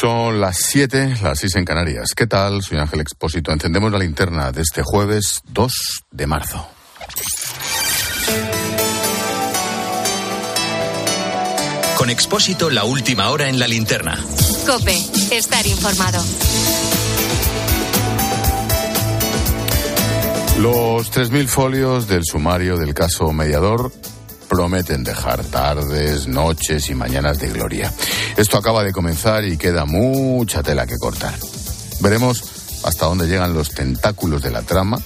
Son las 7, las 6 en Canarias. ¿Qué tal? Soy Ángel Expósito. Encendemos la linterna de este jueves 2 de marzo. Con Expósito, la última hora en la linterna. Cope, estar informado. Los 3.000 folios del sumario del caso Mediador prometen dejar tardes, noches y mañanas de gloria. Esto acaba de comenzar y queda mucha tela que cortar. Veremos hasta dónde llegan los tentáculos de la trama,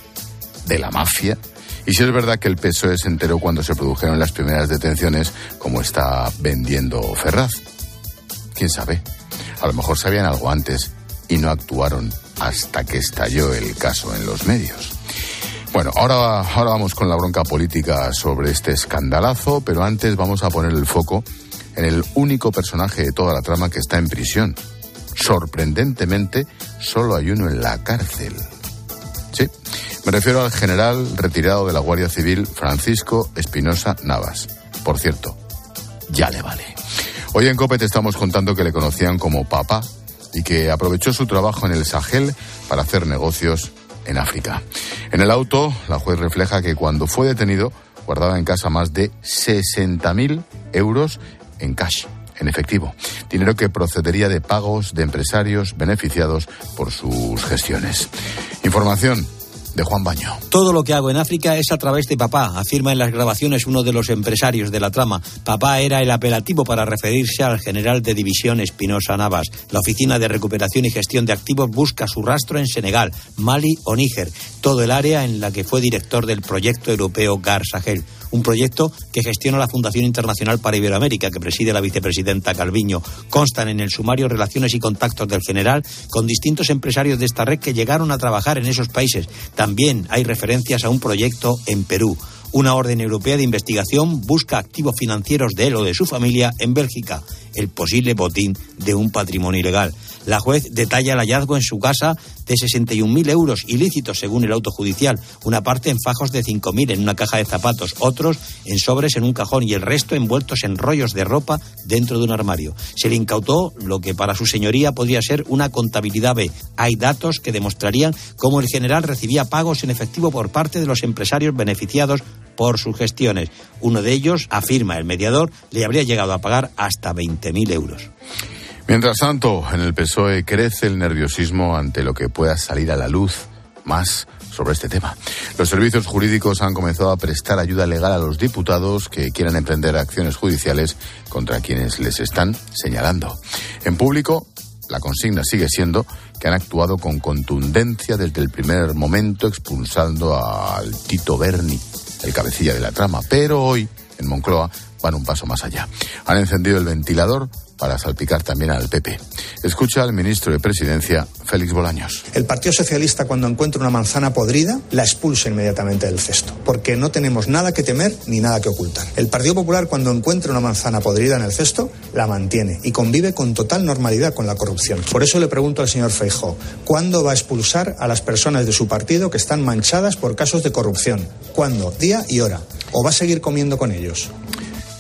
de la mafia, y si es verdad que el PSOE se enteró cuando se produjeron las primeras detenciones, como está vendiendo Ferraz. ¿Quién sabe? A lo mejor sabían algo antes y no actuaron hasta que estalló el caso en los medios. Bueno, ahora, ahora vamos con la bronca política sobre este escandalazo, pero antes vamos a poner el foco en el único personaje de toda la trama que está en prisión. Sorprendentemente, solo hay uno en la cárcel. Sí, me refiero al general retirado de la Guardia Civil, Francisco Espinosa Navas. Por cierto, ya le vale. Hoy en COPE te estamos contando que le conocían como papá y que aprovechó su trabajo en el Sahel para hacer negocios en África. En el auto, la juez refleja que cuando fue detenido guardaba en casa más de 60.000 euros en cash, en efectivo, dinero que procedería de pagos de empresarios beneficiados por sus gestiones. Información de Juan Baño. Todo lo que hago en África es a través de papá, afirma en las grabaciones uno de los empresarios de la trama. Papá era el apelativo para referirse al general de división Espinosa Navas. La Oficina de Recuperación y Gestión de Activos busca su rastro en Senegal, Mali o Níger, todo el área en la que fue director del proyecto europeo GAR Sahel un proyecto que gestiona la Fundación Internacional para Iberoamérica, que preside la vicepresidenta Calviño. Constan en el sumario relaciones y contactos del general con distintos empresarios de esta red que llegaron a trabajar en esos países. Hay referencias a un proyecto en Perú. Una orden europea de investigación busca activos financieros de él o de su familia en Bélgica, el posible botín de un patrimonio ilegal. La juez detalla el hallazgo en su casa de 61.000 euros ilícitos según el auto judicial, una parte en fajos de 5.000 en una caja de zapatos, otros en sobres en un cajón y el resto envueltos en rollos de ropa dentro de un armario. Se le incautó lo que para su señoría podría ser una contabilidad B. Hay datos que demostrarían cómo el general recibía pagos en efectivo por parte de los empresarios beneficiados por sus gestiones. Uno de ellos, afirma el mediador, le habría llegado a pagar hasta 20.000 euros. Mientras tanto, en el PSOE crece el nerviosismo ante lo que pueda salir a la luz más sobre este tema. Los servicios jurídicos han comenzado a prestar ayuda legal a los diputados que quieran emprender acciones judiciales contra quienes les están señalando. En público, la consigna sigue siendo que han actuado con contundencia desde el primer momento expulsando al Tito Berni, el cabecilla de la trama. Pero hoy, en Moncloa, van un paso más allá. Han encendido el ventilador para salpicar también al PP. Escucha al ministro de Presidencia, Félix Bolaños. El Partido Socialista, cuando encuentra una manzana podrida, la expulsa inmediatamente del cesto, porque no tenemos nada que temer ni nada que ocultar. El Partido Popular, cuando encuentra una manzana podrida en el cesto, la mantiene y convive con total normalidad con la corrupción. Por eso le pregunto al señor Feijóo, ¿cuándo va a expulsar a las personas de su partido que están manchadas por casos de corrupción? ¿Cuándo? Día y hora. ¿O va a seguir comiendo con ellos?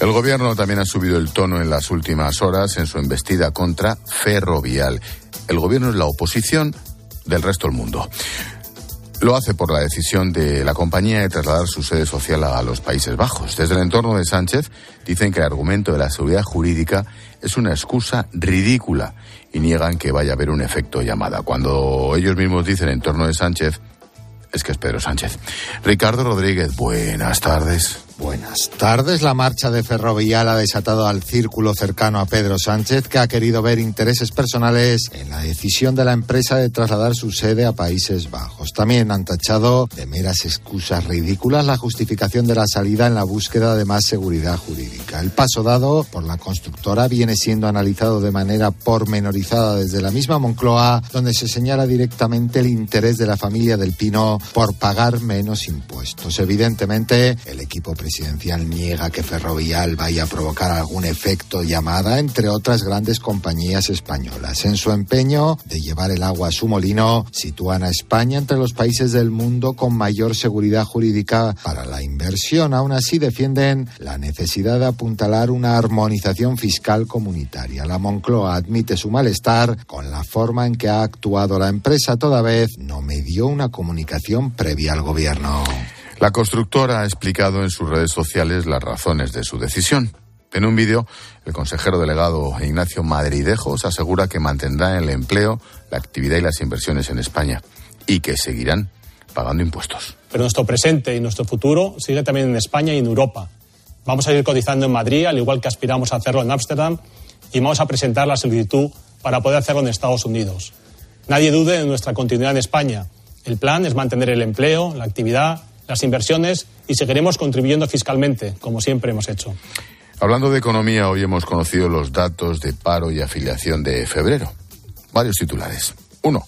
El gobierno también ha subido el tono en las últimas horas en su embestida contra Ferrovial. El gobierno es la oposición del resto del mundo. Lo hace por la decisión de la compañía de trasladar su sede social a los Países Bajos. Desde el entorno de Sánchez dicen que el argumento de la seguridad jurídica es una excusa ridícula y niegan que vaya a haber un efecto llamada. Cuando ellos mismos dicen en torno de Sánchez, es que es Pedro Sánchez. Ricardo Rodríguez, buenas tardes. Buenas tardes. La marcha de Ferrovial ha desatado al círculo cercano a Pedro Sánchez, que ha querido ver intereses personales en la decisión de la empresa de trasladar su sede a Países Bajos. También han tachado de meras excusas ridículas la justificación de la salida en la búsqueda de más seguridad jurídica. El paso dado por la constructora viene siendo analizado de manera pormenorizada desde la misma Moncloa, donde se señala directamente el interés de la familia del Pino por pagar menos impuestos. Evidentemente, el equipo presidencial niega que Ferrovial vaya a provocar algún efecto llamada, entre otras grandes compañías españolas. En su empeño de llevar el agua a su molino, sitúan a España entre los países del mundo con mayor seguridad jurídica para la inversión. Aún así defienden la necesidad de apuntalar una armonización fiscal comunitaria. La Moncloa admite su malestar con la forma en que ha actuado la empresa, toda vez no me dio una comunicación previa al gobierno. La constructora ha explicado en sus redes sociales las razones de su decisión. En un vídeo, el consejero delegado Ignacio Madridejos asegura que mantendrá el empleo, la actividad y las inversiones en España y que seguirán pagando impuestos. Pero nuestro presente y nuestro futuro sigue también en España y en Europa. Vamos a ir cotizando en Madrid, al igual que aspiramos a hacerlo en Ámsterdam, y vamos a presentar la solicitud para poder hacerlo en Estados Unidos. Nadie dude de nuestra continuidad en España. El plan es mantener el empleo, la actividad, las inversiones y seguiremos contribuyendo fiscalmente, como siempre hemos hecho. Hablando de economía, hoy hemos conocido los datos de paro y afiliación de febrero. Varios titulares. Uno,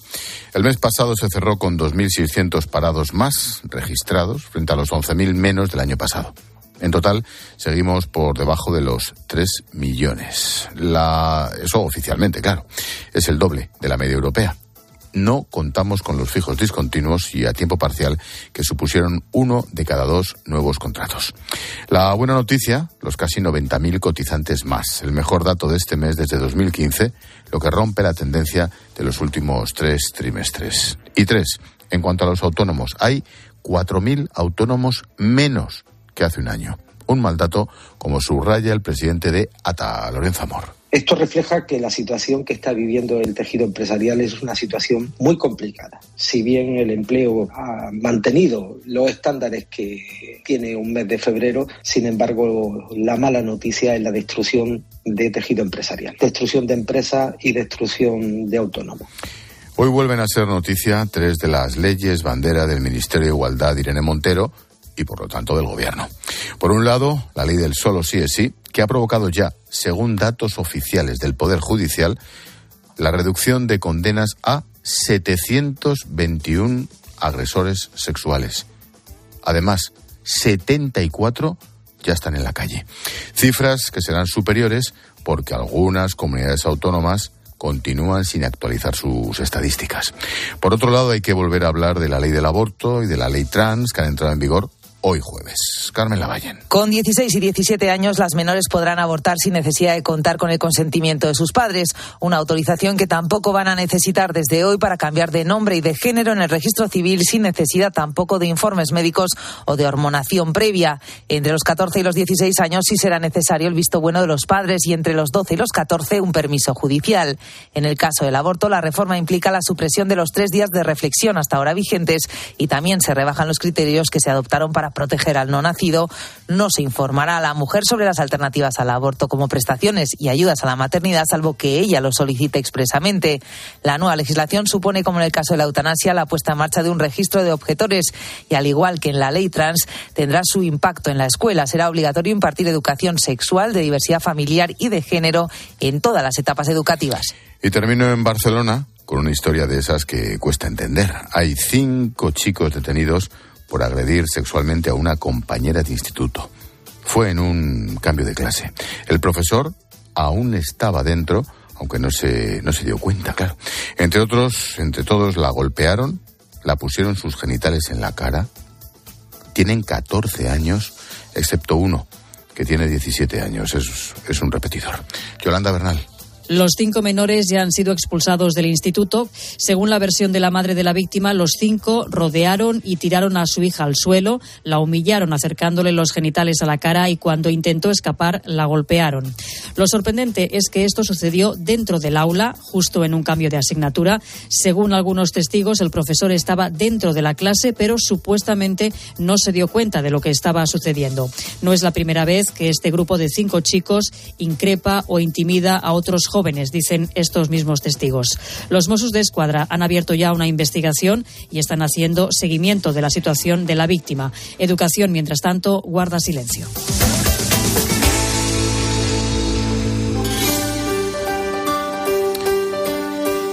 el mes pasado se cerró con 2.600 parados más registrados frente a los 11.000 menos del año pasado. En total, seguimos por debajo de los 3 millones. La... Eso oficialmente, claro. Es el doble de la media europea no contamos con los fijos discontinuos y a tiempo parcial que supusieron uno de cada dos nuevos contratos. La buena noticia, los casi 90.000 cotizantes más, el mejor dato de este mes desde 2015, lo que rompe la tendencia de los últimos tres trimestres. Y tres, en cuanto a los autónomos, hay 4.000 autónomos menos que hace un año. Un mal dato, como subraya el presidente de ATA, Lorenzo Amor. Esto refleja que la situación que está viviendo el tejido empresarial es una situación muy complicada. Si bien el empleo ha mantenido los estándares que tiene un mes de febrero, sin embargo, la mala noticia es la destrucción de tejido empresarial, destrucción de empresas y destrucción de autónomos. Hoy vuelven a ser noticia tres de las leyes bandera del Ministerio de Igualdad Irene Montero y por lo tanto del Gobierno. Por un lado, la ley del solo sí es sí, que ha provocado ya, según datos oficiales del Poder Judicial, la reducción de condenas a 721 agresores sexuales. Además, 74 ya están en la calle. Cifras que serán superiores porque algunas comunidades autónomas continúan sin actualizar sus estadísticas. Por otro lado, hay que volver a hablar de la ley del aborto y de la ley trans que han entrado en vigor hoy jueves. Carmen Lavallen. Con 16 y 17 años, las menores podrán abortar sin necesidad de contar con el consentimiento de sus padres, una autorización que tampoco van a necesitar desde hoy para cambiar de nombre y de género en el registro civil sin necesidad tampoco de informes médicos o de hormonación previa. Entre los 14 y los 16 años sí será necesario el visto bueno de los padres y entre los 12 y los 14 un permiso judicial. En el caso del aborto, la reforma implica la supresión de los tres días de reflexión hasta ahora vigentes y también se rebajan los criterios que se adoptaron para proteger al no nacido, no se informará a la mujer sobre las alternativas al aborto como prestaciones y ayudas a la maternidad, salvo que ella lo solicite expresamente. La nueva legislación supone, como en el caso de la eutanasia, la puesta en marcha de un registro de objetores y, al igual que en la ley trans, tendrá su impacto en la escuela. Será obligatorio impartir educación sexual, de diversidad familiar y de género en todas las etapas educativas. Y termino en Barcelona con una historia de esas que cuesta entender. Hay cinco chicos detenidos por agredir sexualmente a una compañera de instituto. Fue en un cambio de clase. El profesor aún estaba dentro, aunque no se, no se dio cuenta, claro. Entre otros, entre todos la golpearon, la pusieron sus genitales en la cara. Tienen 14 años, excepto uno, que tiene 17 años. Es, es un repetidor. Yolanda Bernal. Los cinco menores ya han sido expulsados del instituto. Según la versión de la madre de la víctima, los cinco rodearon y tiraron a su hija al suelo, la humillaron acercándole los genitales a la cara y cuando intentó escapar la golpearon. Lo sorprendente es que esto sucedió dentro del aula, justo en un cambio de asignatura. Según algunos testigos, el profesor estaba dentro de la clase, pero supuestamente no se dio cuenta de lo que estaba sucediendo. No es la primera vez que este grupo de cinco chicos increpa o intimida a otros jóvenes jóvenes, dicen estos mismos testigos. Los Mossos de Escuadra han abierto ya una investigación y están haciendo seguimiento de la situación de la víctima. Educación, mientras tanto, guarda silencio.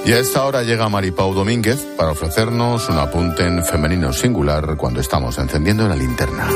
Y a esta hora llega Maripau Domínguez para ofrecernos un apunte en femenino singular cuando estamos encendiendo la linterna.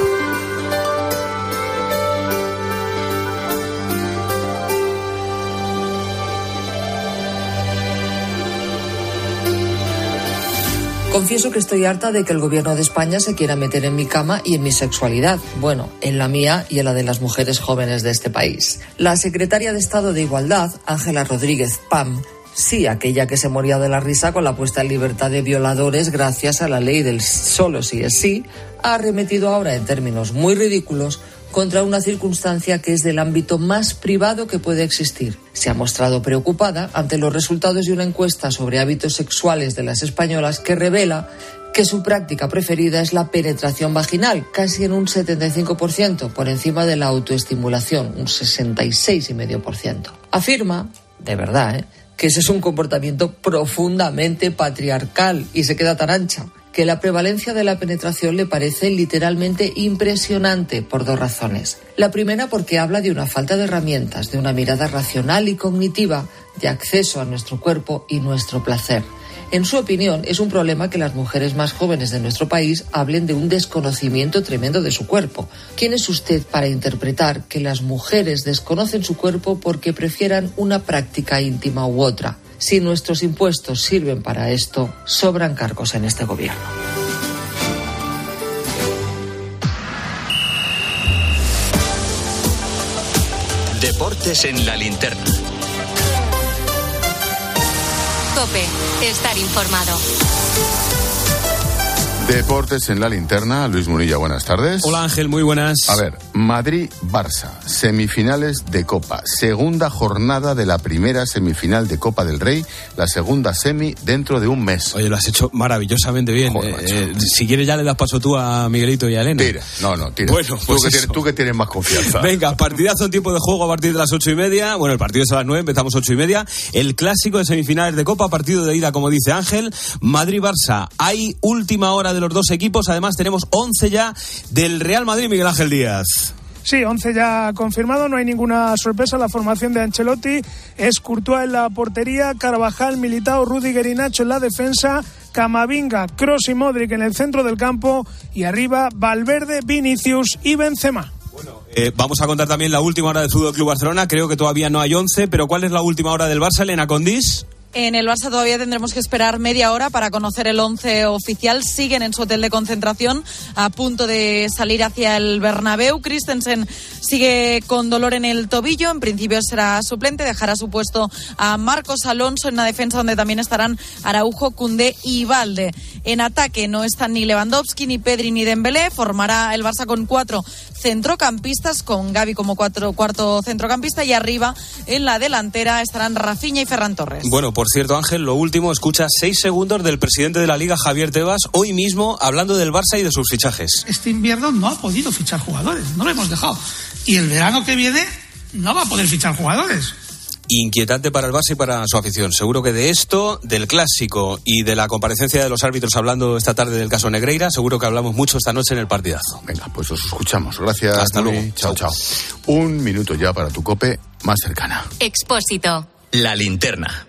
Confieso que estoy harta de que el gobierno de España se quiera meter en mi cama y en mi sexualidad. Bueno, en la mía y en la de las mujeres jóvenes de este país. La secretaria de Estado de Igualdad, Ángela Rodríguez Pam, sí, aquella que se moría de la risa con la puesta en libertad de violadores gracias a la ley del solo si es sí, ha arremetido ahora en términos muy ridículos contra una circunstancia que es del ámbito más privado que puede existir. Se ha mostrado preocupada ante los resultados de una encuesta sobre hábitos sexuales de las españolas que revela que su práctica preferida es la penetración vaginal, casi en un 75%, por encima de la autoestimulación, un 66,5%. Afirma, de verdad, ¿eh? que ese es un comportamiento profundamente patriarcal y se queda tan ancha que la prevalencia de la penetración le parece literalmente impresionante por dos razones. La primera porque habla de una falta de herramientas, de una mirada racional y cognitiva de acceso a nuestro cuerpo y nuestro placer. En su opinión, es un problema que las mujeres más jóvenes de nuestro país hablen de un desconocimiento tremendo de su cuerpo. ¿Quién es usted para interpretar que las mujeres desconocen su cuerpo porque prefieran una práctica íntima u otra? Si nuestros impuestos sirven para esto, sobran cargos en este gobierno. Deportes en la linterna. Cope, estar informado. Deportes en la linterna. Luis Munilla, buenas tardes. Hola Ángel, muy buenas. A ver, Madrid-Barça, semifinales de Copa, segunda jornada de la primera semifinal de Copa del Rey, la segunda semi dentro de un mes. Oye, lo has hecho maravillosamente bien. Joder, Eh, eh, si quieres ya le das paso tú a Miguelito y a Elena. Tira, no, no, tira. Bueno, tú, pues que eso. tienes, tú que tienes más confianza. Venga, partidazo en tiempo de juego a partir de las ocho y media. Bueno, el partido es a las nueve, empezamos ocho y media. El clásico de semifinales de Copa, partido de ida, como dice Ángel. Madrid-Barça. Hay última hora de los dos equipos. Además, tenemos once ya del Real Madrid, Miguel Ángel Díaz. Sí, 11 ya confirmado, no hay ninguna sorpresa. La formación de Ancelotti es Courtois en la portería, Carvajal, Militao, Rudiger y Nacho en la defensa, Camavinga, Cross y Modric en el centro del campo y arriba Valverde, Vinicius y Benzema. Eh, vamos a contar también la última hora del Fútbol Club Barcelona. Creo que todavía no hay once, pero ¿cuál es la última hora del Barça, Elena Condis? En el Barça todavía tendremos que esperar media hora para conocer el once oficial. Siguen en su hotel de concentración a punto de salir hacia el Bernabéu. Christensen sigue con dolor en el tobillo. En principio será suplente. Dejará su puesto a Marcos Alonso en la defensa donde también estarán Araujo, Cundé y Valde. En ataque no están ni Lewandowski, ni Pedri, ni Dembélé. Formará el Barça con cuatro centrocampistas, con Gaby como cuatro, cuarto centrocampista y arriba en la delantera estarán Rafinha y Ferran Torres. Bueno, por cierto, Ángel, lo último, escucha seis segundos del presidente de la Liga, Javier Tebas, hoy mismo hablando del Barça y de sus fichajes. Este invierno no ha podido fichar jugadores, no lo hemos dejado. Y el verano que viene no va a poder fichar jugadores. Inquietante para el Barça y para su afición. Seguro que de esto, del clásico y de la comparecencia de los árbitros hablando esta tarde del caso Negreira, seguro que hablamos mucho esta noche en el partidazo. Venga, pues os escuchamos. Gracias. Hasta luego. Chao, chao. Un minuto ya para tu cope más cercana. Expósito. La linterna.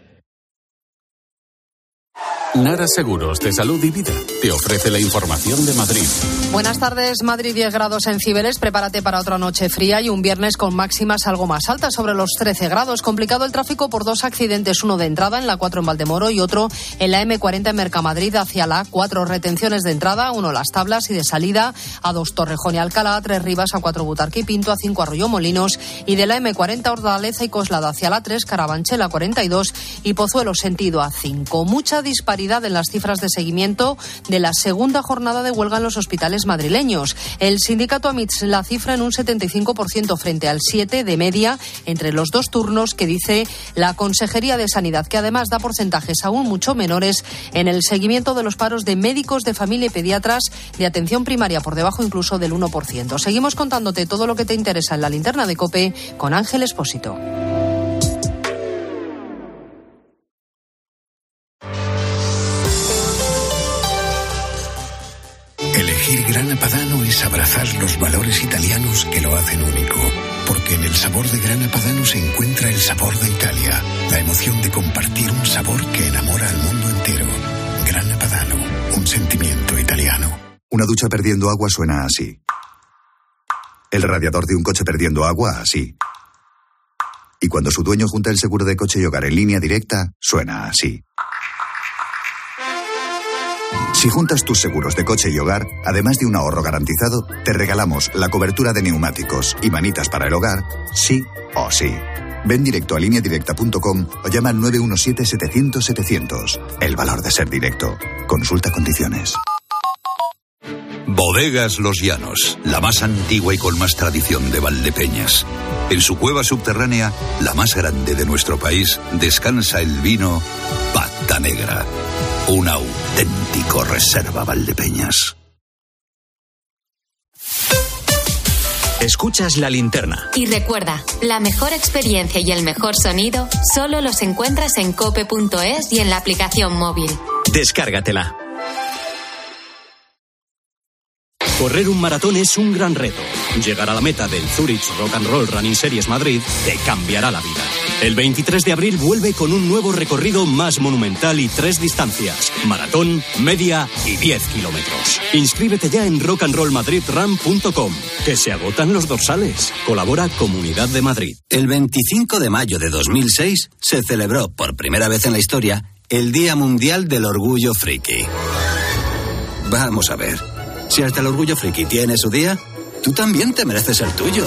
Nara Seguros de Salud y Vida te ofrece la información de Madrid. Buenas tardes, Madrid 10 grados en Cibeles, prepárate para otra noche fría y un viernes con máximas algo más altas, sobre los 13 grados. Complicado el tráfico por dos accidentes, uno de entrada en la 4 en Valdemoro y otro en la M40 en Mercamadrid hacia la 4. Retenciones de entrada, uno Las Tablas y de salida a 2 Torrejón y Alcalá, a 3 Rivas, a 4 Butarque y Pinto, a 5 Arroyo Molinos y de la M40 Ordaleza y Coslada hacia la 3 Carabanchel a 42 y Pozuelo sentido a 5. Mucha disparidad en las cifras de seguimiento de la segunda jornada de huelga en los hospitales madrileños. El sindicato AMITS la cifra en un 75% frente al 7% de media entre los dos turnos que dice la Consejería de Sanidad, que además da porcentajes aún mucho menores en el seguimiento de los paros de médicos de familia y pediatras de atención primaria por debajo incluso del 1%. Seguimos contándote todo lo que te interesa en la linterna de COPE con Ángel Espósito. Abrazar los valores italianos que lo hacen único. Porque en el sabor de Grana Padano se encuentra el sabor de Italia, la emoción de compartir un sabor que enamora al mundo entero. Grana Padano, un sentimiento italiano. Una ducha perdiendo agua suena así. El radiador de un coche perdiendo agua así. Y cuando su dueño junta el seguro de coche y hogar en línea directa, suena así. Si juntas tus seguros de coche y hogar, además de un ahorro garantizado, te regalamos la cobertura de neumáticos y manitas para el hogar, sí o sí. Ven directo a lineadirecta.com o llama al 917-700-700. El valor de ser directo. Consulta condiciones. Bodegas Los Llanos, la más antigua y con más tradición de Valdepeñas. En su cueva subterránea, la más grande de nuestro país, descansa el vino Pata Negra, un auténtico reserva Valdepeñas. Escuchas la linterna. Y recuerda, la mejor experiencia y el mejor sonido solo los encuentras en cope.es y en la aplicación móvil. Descárgatela. Correr un maratón es un gran reto. Llegar a la meta del Zurich Rock and Roll Running Series Madrid te cambiará la vida. El 23 de abril vuelve con un nuevo recorrido más monumental y tres distancias: maratón, media y 10 kilómetros. Inscríbete ya en rockandrollmadridrun.com, que se agotan los dorsales. Colabora Comunidad de Madrid. El 25 de mayo de 2006 se celebró por primera vez en la historia el Día Mundial del Orgullo Friki. Vamos a ver. Si hasta el orgullo friki tiene su día, tú también te mereces el tuyo.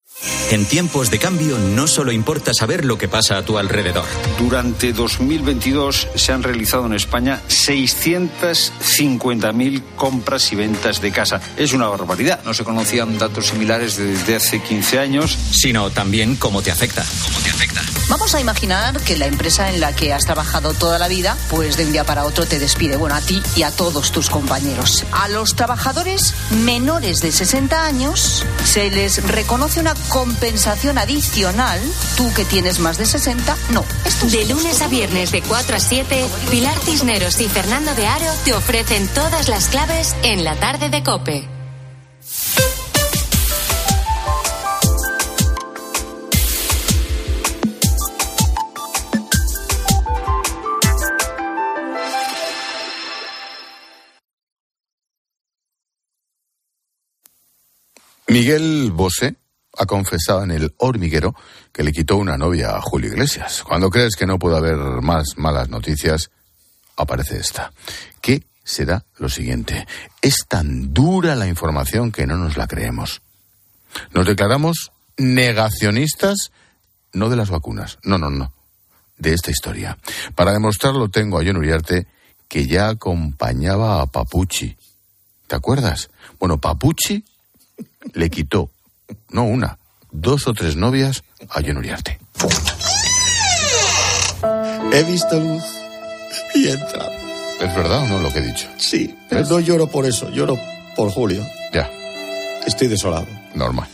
En tiempos de cambio no solo importa saber lo que pasa a tu alrededor. Durante 2022 se han realizado en España 650.000 compras y ventas de casa. Es una barbaridad. No se conocían datos similares desde hace 15 años. Sino también cómo te afecta. ¿Cómo te afecta? Vamos a imaginar que la empresa en la que has trabajado toda la vida, pues de un día para otro te despide. Bueno, a ti y a todos tus compañeros. A los trabajadores menores de 60 años se les reconoce una compensación adicional. Tú que tienes más de 60, no. Esto De lunes a viernes de 4 a 7, Pilar Cisneros y Fernando de Aro te ofrecen todas las claves en la tarde de Cope. Miguel Bosé ha confesado en el hormiguero que le quitó una novia a Julio Iglesias. Cuando crees que no puede haber más malas noticias, aparece esta. ¿Qué será lo siguiente? Es tan dura la información que no nos la creemos. Nos declaramos negacionistas, no de las vacunas, no, no, no, de esta historia. Para demostrarlo tengo a John Uriarte, que ya acompañaba a Papuchi. ¿Te acuerdas? Bueno, Papuchi le quitó, no una, dos o tres novias a John Uriarte. He visto luz y he entrado. ¿Es verdad o no lo que he dicho? Sí, pero no lloro por eso, lloro por Julio. Ya. Estoy desolado. Normal.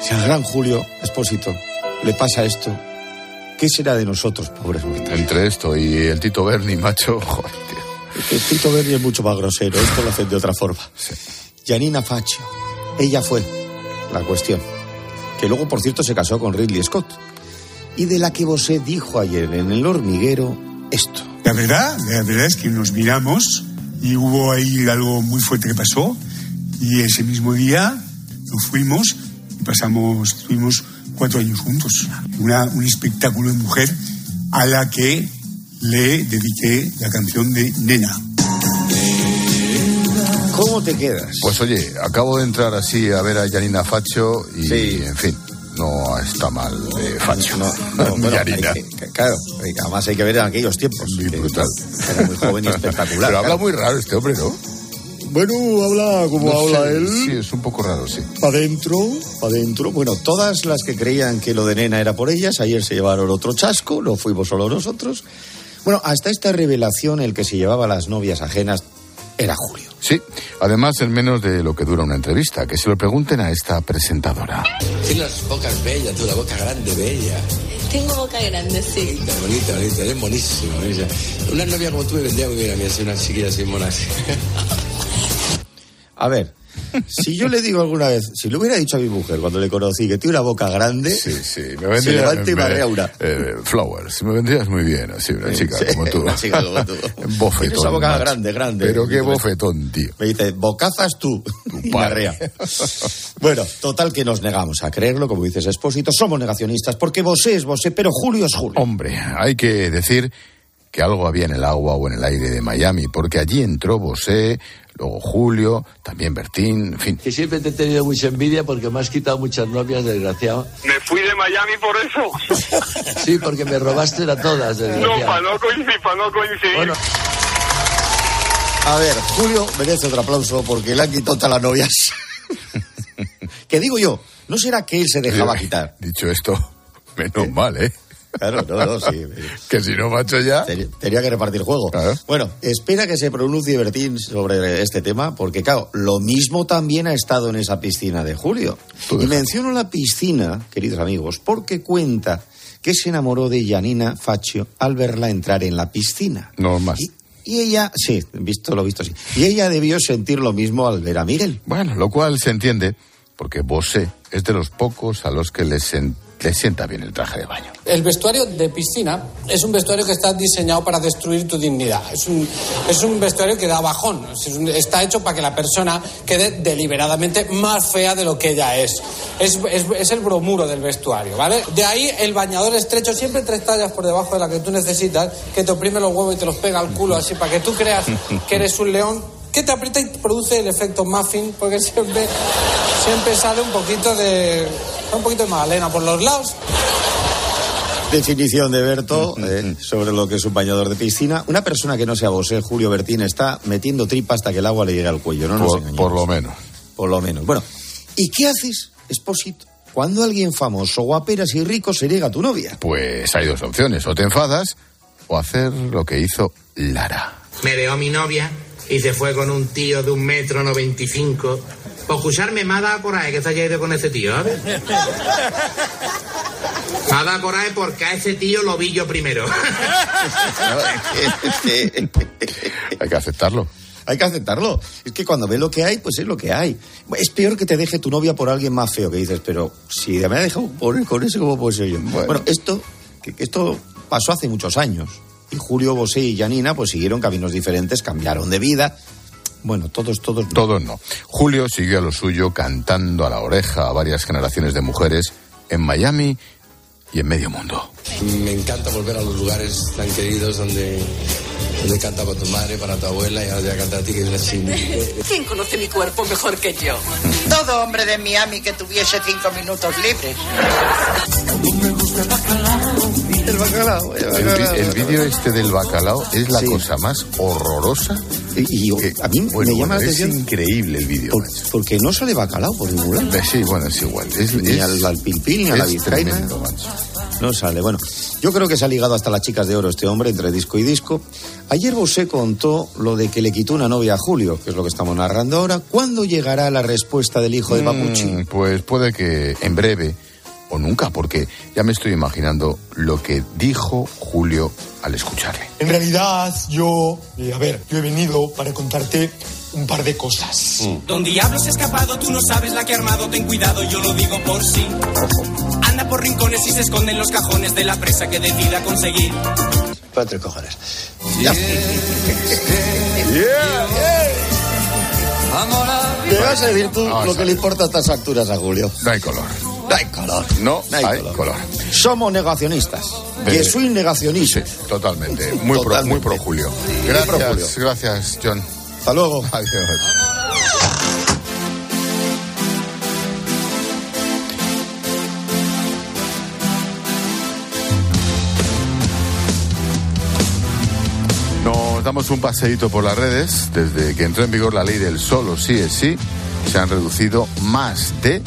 Si al gran Julio Espósito le pasa esto, ¿qué será de nosotros, pobres mortales? Entre esto y el Tito Berni, macho, joder, tío. El Tito Berni es mucho más grosero, esto lo hacen de otra forma. Janina Faccio, ella fue la cuestión. Que luego, por cierto, se casó con Ridley Scott. Y de la que Bosé dijo ayer en el hormiguero esto. La verdad, la verdad es que nos miramos y hubo ahí algo muy fuerte que pasó y ese mismo día nos fuimos y pasamos, estuvimos cuatro años juntos. Una, un espectáculo de mujer a la que le dediqué la canción de Nena. ¿Cómo te quedas? Pues oye, acabo de entrar así a ver a Yanina Facho y, en fin, no está mal de Facho. No, no, bueno, Yanina. hay que- claro, además hay que ver en aquellos tiempos. que brutal. Era muy joven y espectacular. Pero habla muy raro este hombre, ¿no? Bueno, habla como No habla sé, él. Sí, es un poco raro, sí. Para adentro, para adentro. Bueno, todas las que creían que lo de nena era por ellas, ayer se llevaron otro chasco, no fuimos solo nosotros. Bueno, hasta esta revelación, el que se llevaba las novias ajenas era Julio. Sí, además en menos de lo que dura una entrevista, que se lo pregunten a esta presentadora. Tienes las bocas bellas, tú, la boca grande, bella. Tengo boca grande, sí. Bonita, bonita, bonita, eres buenísima. Una novia como tú me vendría muy bien a mí, así una chiquilla así mona. A ver, Si yo le digo alguna vez, si le hubiera dicho a mi mujer cuando le conocí que tiene una boca grande, Sí, sí, me se vendría, levanta y me- barrea una. eh, flowers, me vendrías muy bien, así, una chica Sí, como tú. una chica como tú. bofetón. Tiene esa boca macho. grande, grande. Pero qué bofetón, tío. Me dice, bocazas tú. Y padre. Bueno, total que nos negamos a creerlo, como dices Expósito, somos negacionistas, porque vosé es vosé, pero Julio es Julio. Hombre, hay que decir que algo había en el agua o en el aire de Miami, porque allí entró Bosé, luego Julio, también Bertín, en fin. Que siempre te he tenido mucha envidia porque me has quitado muchas novias, desgraciado. Me fui de Miami por eso. Sí, porque me robaste a todas, No, para no coincidir, para no coincidir. A ver, Julio merece otro aplauso porque le han quitado todas las novias. que digo yo, ¿no será que él se dejaba quitar? Dicho esto, menos mal, ¿eh? Claro, no, no, sí. que si no, macho, ya. Tenía, que repartir juego. Bueno, espera que se pronuncie Bertín sobre este tema, porque claro, lo mismo también ha estado en esa piscina de Julio. Y menciono la piscina, queridos amigos, porque cuenta que se enamoró de Janina Faccio al verla entrar en la piscina. Normal. Y ella, sí, visto lo visto, sí. Y ella debió sentir lo mismo al ver a Miguel. Bueno, lo cual se entiende, porque Bosé es de los pocos a los que les, sen- les sienta bien el traje de baño. El vestuario de piscina es un vestuario que está diseñado para destruir tu dignidad. Es un, es un vestuario que da bajón. Es un- está hecho para que la persona quede deliberadamente más fea de lo que ella es. Es, es- es el bromuro del vestuario, ¿vale? De ahí el bañador estrecho, siempre tres tallas por debajo de la que tú necesitas, que te oprime los huevos y te los pega al culo así para que tú creas que eres un león. Que te aprieta y produce el efecto muffin, porque siempre, siempre sale un poquito de. un poquito de magdalena por los lados. Definición de Berto eh, sobre lo que es un bañador de piscina. Una persona que no sea Bosé, Julio Bertín, está metiendo tripa hasta que el agua le llegue al cuello, ¿no? nos Por, lo menos. Por lo menos. Bueno, ¿y qué haces, Espósito, cuando alguien famoso, guaperas y rico se niega a tu novia? Pues hay dos opciones, o te enfadas o hacer lo que hizo Lara. Me dejó mi novia y se fue con un tío de un metro noventa y cinco. Por escucharme me ha dado coraje que se haya ido con ese tío, ¿sabes? Me ha dado coraje porque a ese tío lo vi yo primero. Hay que aceptarlo. Hay que aceptarlo. Es que cuando ve lo que hay, pues es lo que hay. Es peor que te deje tu novia por alguien más feo que dices, pero si me ha dejado por, con ese, ¿cómo puedo ser yo? Bueno, esto, que- que esto pasó hace muchos años. Y Julio Bosé y Janina pues siguieron caminos diferentes, cambiaron de vida. Bueno, todos, todos. no. Todos no. Julio siguió a lo suyo cantando a la oreja a varias generaciones de mujeres en Miami y en medio mundo. Me encanta volver a los lugares tan queridos donde, donde canta para tu madre, para tu abuela y ahora te voy a cantar a ti que eres así. ¿Quién conoce mi cuerpo mejor que yo? Todo hombre de Miami que tuviese cinco minutos libres. El bacalao, el El, vi- el vídeo este del bacalao es la cosa más horrorosa. Y, a mí Bueno, me llama la atención. Es increíble el vídeo. porque no sale bacalao por ningún lado. Sí, bueno, es igual. Es, Ni es- al, al pilpil, ni a la vizcaína. tremendo, macho. No sale. Bueno, yo creo que se ha ligado hasta las chicas de oro este hombre entre disco y disco. Ayer Bosé contó lo de que le quitó una novia a Julio, que es lo que estamos narrando ahora. ¿Cuándo llegará la respuesta del hijo de Papuchi? Mm, Pues puede que en breve o nunca, porque ya me estoy imaginando lo que dijo Julio al escucharle. En realidad, yo, eh, a ver, yo he venido para contarte un par de cosas. Don Diablo se ha escapado, tú no sabes la que ha armado, ten cuidado, yo lo digo por sí. Anda por rincones y se esconde en los cajones de la presa que decida conseguir. Cuatro cojones. ¿Qué vas a decir tú lo que le importa a estas alturas a Julio? No hay color. No hay color. No hay, hay color. color. Somos negacionistas. De- Que soy negacionista. Totalmente. Muy, Pro, muy pro Julio. pro Gracias, Julio. gracias, John. Hasta luego. Adiós. Un paseíto por las redes. Desde que entró en vigor la ley del solo sí es sí, se han reducido más de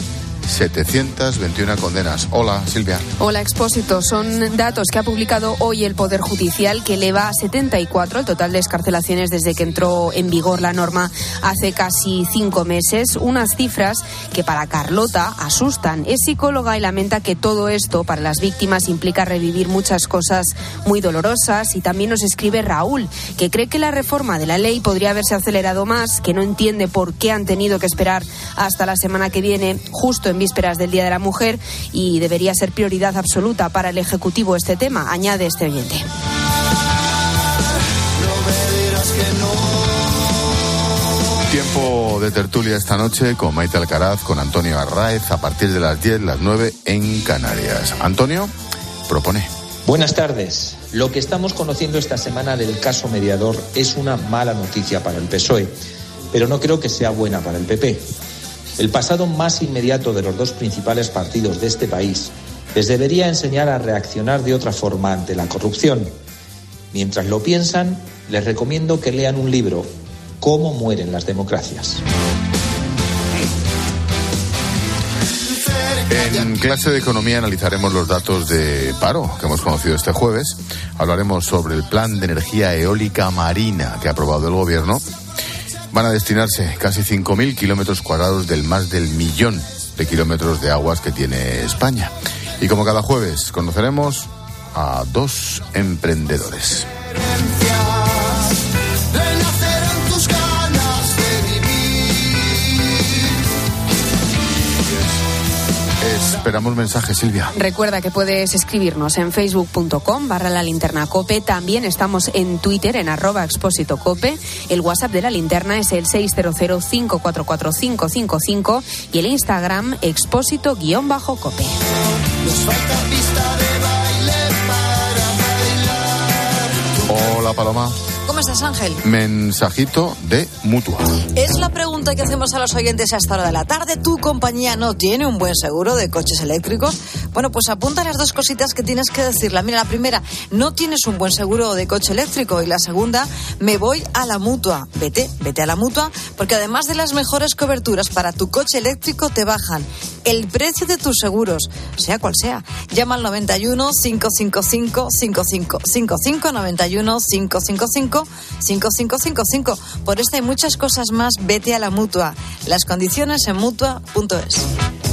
721 condenas. Hola, Silvia. Hola, Expósito. Son datos que ha publicado hoy el Poder Judicial que eleva a 74 el total de escarcelaciones desde que entró en vigor la norma hace casi cinco meses. Unas cifras que para Carlota asustan. Es psicóloga y lamenta que todo esto para las víctimas implica revivir muchas cosas muy dolorosas. Y también nos escribe Raúl, que cree que la reforma de la ley podría haberse acelerado más, que no entiende por qué han tenido que esperar hasta la semana que viene, justo en vísperas del Día de la Mujer, y debería ser prioridad absoluta para el Ejecutivo este tema, añade este oyente. Tiempo de tertulia esta noche con Maite Alcaraz, con Antonio Arraez, a partir de las 10, las 9 en Canarias. Antonio, propone. Buenas tardes. Lo que estamos conociendo esta semana del caso mediador es una mala noticia para el PSOE, pero no creo que sea buena para el PP. El pasado más inmediato de los dos principales partidos de este país les debería enseñar a reaccionar de otra forma ante la corrupción. Mientras lo piensan, les recomiendo que lean un libro, Cómo mueren las democracias. En clase de economía analizaremos los datos de paro que hemos conocido este jueves. Hablaremos sobre el plan de energía eólica marina que ha aprobado el gobierno. Van a destinarse casi 5.000 kilómetros cuadrados del más del millón de kilómetros de aguas que tiene España. Y como cada jueves, conoceremos a dos emprendedores. Esperamos mensajes, Silvia. Recuerda que puedes escribirnos en facebook.com barra la linterna cope. También estamos en Twitter en arroba expósito cope. El WhatsApp de la linterna es el 600544555 y el Instagram expósito guion bajo cope. Nos falta pista de baile para bailar. Hola, Paloma. ¿Cómo estás, Ángel? Mensajito de mutua. Es la pregunta que hacemos a los oyentes a esta hora de la tarde. ¿Tu compañía no tiene un buen seguro de coches eléctricos? Bueno, pues apunta las dos cositas que tienes que decirla. Mira, la primera, no tienes un buen seguro de coche eléctrico. Y la segunda, me voy a la mutua. Vete, vete a la mutua, porque además de las mejores coberturas para tu coche eléctrico, te bajan el precio de tus seguros, sea cual sea. Llama al 91 555 5555 91 555 5555. Por esta y muchas cosas más, vete a la mutua. Las condiciones en mutua.es.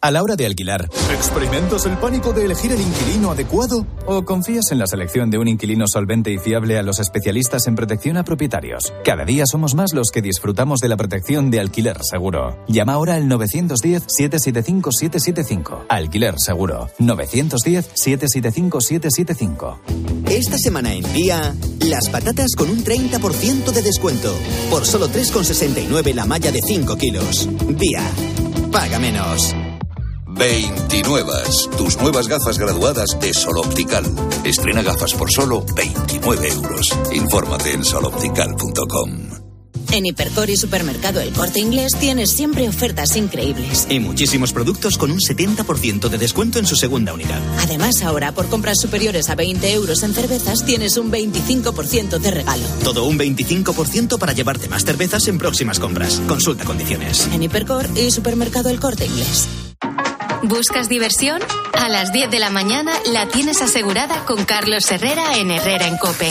A la hora de alquilar, ¿experimentas el pánico de elegir el inquilino adecuado? ¿O confías en la selección de un inquilino solvente y fiable a los especialistas en protección a propietarios? Cada día somos más los que disfrutamos de la protección de alquiler seguro. Llama ahora al 910-775-775. Alquiler seguro. 910-775-775. Esta semana en Día, las patatas con un 30% de descuento. Por solo 3,69 la malla de 5 kilos. Día. Paga menos. 29. Tus nuevas gafas graduadas de Sol Optical. Estrena gafas por solo 29 euros. Infórmate en soloptical.com. En Hipercor y Supermercado El Corte Inglés tienes siempre ofertas increíbles. Y muchísimos productos con un 70% de descuento en su segunda unidad. Además, ahora por compras superiores a 20 euros en cervezas tienes un 25% de regalo. Todo un 25% para llevarte más cervezas en próximas compras. Consulta condiciones. En Hipercor y Supermercado El Corte Inglés. ¿Buscas diversión? A las 10 de la mañana la tienes asegurada con Carlos Herrera en Herrera en Cope.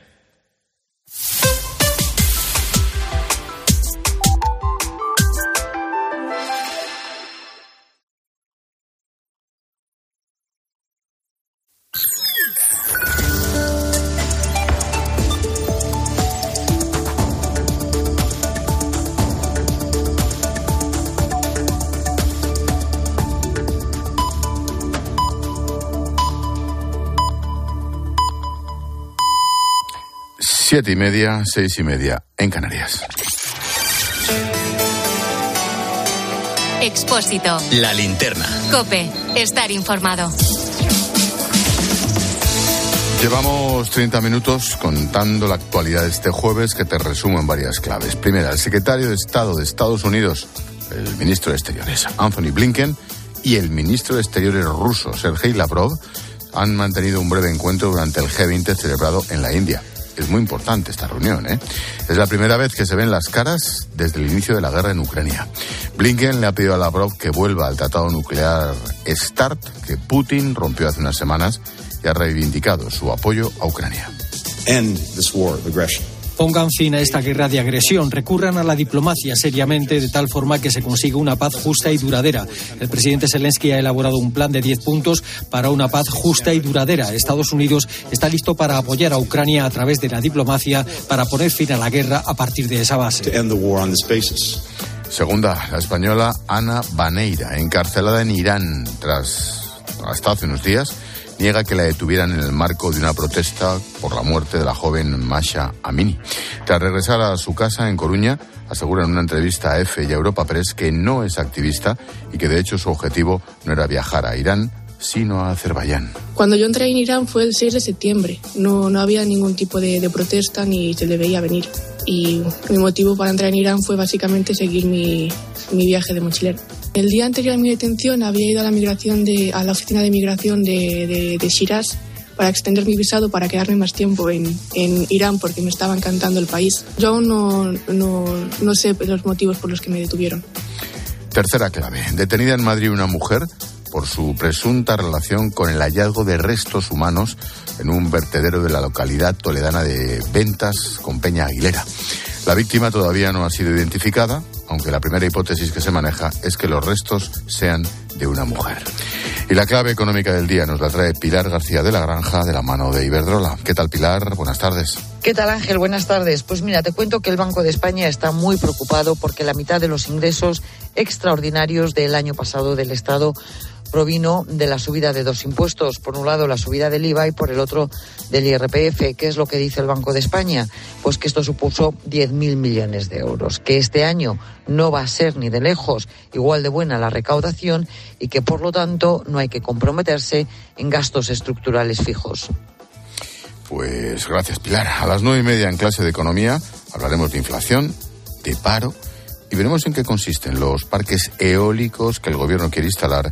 Siete y media, seis y media, en Canarias. Expósito. La linterna. Cope. Estar informado. Llevamos 30 minutos contando la actualidad de este jueves que te resumo en varias claves. Primera, el secretario de Estado de Estados Unidos, el ministro de Exteriores, Anthony Blinken, y el ministro de Exteriores ruso, Sergei Lavrov, han mantenido un breve encuentro durante el G20 celebrado en la India. Es muy importante esta reunión, ¿eh? Es la primera vez que se ven las caras desde el inicio de la guerra en Ucrania. Blinken le ha pedido a Lavrov que vuelva al tratado nuclear START que Putin rompió hace unas semanas y ha reivindicado su apoyo a Ucrania. End this war of aggression. Pongan fin a esta guerra de agresión, recurran a la diplomacia seriamente de tal forma que se consiga una paz justa y duradera. El presidente Zelensky ha elaborado un plan de 10 puntos para una paz justa y duradera. Estados Unidos está listo para apoyar a Ucrania a través de la diplomacia para poner fin a la guerra a partir de esa base. Segunda, la española Ana Baneira, encarcelada en Irán tras hasta hace unos días, niega que la detuvieran en el marco de una protesta por la muerte de la joven Masha Amini. Tras regresar a su casa en Coruña, asegura en una entrevista a EFE y a Europa Press que no es activista y que de hecho su objetivo no era viajar a Irán, sino a Azerbaiyán. Cuando yo entré en Irán fue el 6 de septiembre. No, no había ningún tipo de, de protesta ni se le veía venir. Y mi motivo para entrar en Irán fue básicamente seguir mi, mi viaje de mochilero. El día anterior a mi detención había ido a la, migración de, a la oficina de migración de, de, de Shiraz para extender mi visado para quedarme más tiempo en, en Irán porque me estaba encantando el país. Yo aún no, no, no sé los motivos por los que me detuvieron. Tercera clave. Detenida en Madrid una mujer por su presunta relación con el hallazgo de restos humanos en un vertedero de la localidad toledana de Ventas con Peña Aguilera. La víctima todavía no ha sido identificada, aunque la primera hipótesis que se maneja es que los restos sean de una mujer. Y la clave económica del día nos la trae Pilar García de la Granja de la mano de Iberdrola. ¿Qué tal Pilar? Buenas tardes. ¿Qué tal Ángel? Buenas tardes. Pues mira, te cuento que el Banco de España está muy preocupado porque la mitad de los ingresos extraordinarios del año pasado del Estado provino de la subida de dos impuestos. Por un lado, la subida del IVA y por el otro del IRPF. ¿Qué es lo que dice el Banco de España? Pues que esto supuso 10.000 millones de euros. Que este año no va a ser ni de lejos igual de buena la recaudación y que, por lo tanto, no hay que comprometerse en gastos estructurales fijos. Pues gracias, Pilar. A las nueve y media en clase de economía hablaremos de inflación, de paro y veremos en qué consisten los parques eólicos que el gobierno quiere instalar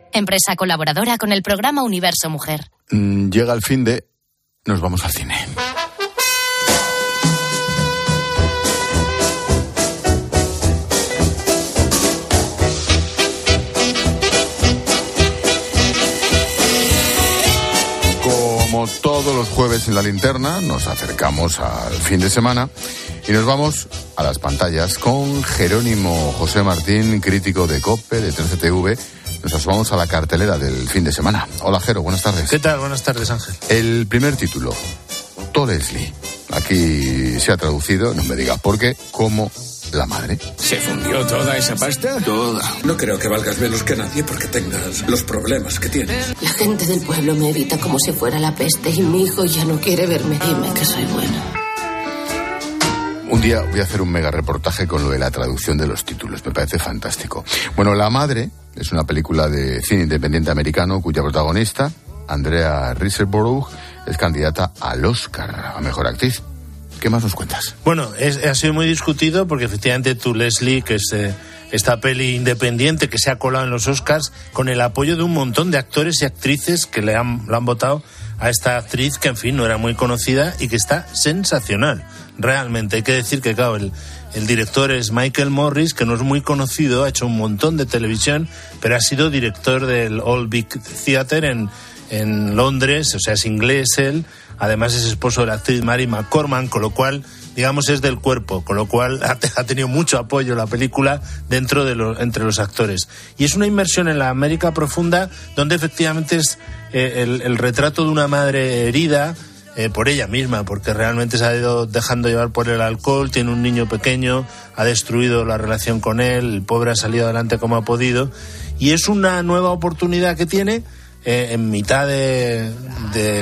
empresa colaboradora con el programa Universo Mujer. Mm, llega el fin de... Nos vamos al cine. Como todos los jueves en la linterna, nos acercamos al fin de semana y nos vamos a las pantallas con Jerónimo José Martín, crítico de COPE, de 13TV. Nos asomamos a la cartelera del fin de semana. Hola, Jero, buenas tardes. ¿Qué tal? Buenas tardes, Ángel. El primer título, Tolesley. Aquí se ha traducido, no me digas por qué, como la madre. ¿Se fundió toda esa pasta? Toda. No creo que valgas menos que nadie porque tengas los problemas que tienes. La gente del pueblo me evita como si fuera la peste y mi hijo ya no quiere verme. Dime que soy buena. Un día voy a hacer un mega reportaje con lo de la traducción de los títulos. Me parece fantástico. Bueno, La Madre es una película de cine independiente americano cuya protagonista, Andrea Riseborough, es candidata al Oscar a Mejor Actriz. ¿Qué más nos cuentas? Bueno, es, ha sido muy discutido porque efectivamente tú, Leslie, que es eh, esta peli independiente que se ha colado en los Oscars, con el apoyo de un montón de actores y actrices que le han, han votado a esta actriz que, en fin, no era muy conocida y que está sensacional, realmente. Hay que decir que, claro, el, el director es Michael Morris, que no es muy conocido, ha hecho un montón de televisión, pero ha sido director del All Big Theatre en, en Londres, o sea, es inglés él, Además es esposo de la actriz Mary McCorman, con lo cual, digamos, es del cuerpo, con lo cual ha, tenido mucho apoyo la película dentro de lo, entre los actores. Y es una inmersión en la América profunda donde efectivamente es eh, el, retrato de una madre herida, eh, por ella misma, porque realmente se ha ido dejando llevar por el alcohol, tiene un niño pequeño, ha destruido la relación con él, el pobre ha salido adelante como ha podido, y es una nueva oportunidad que tiene eh, en mitad de,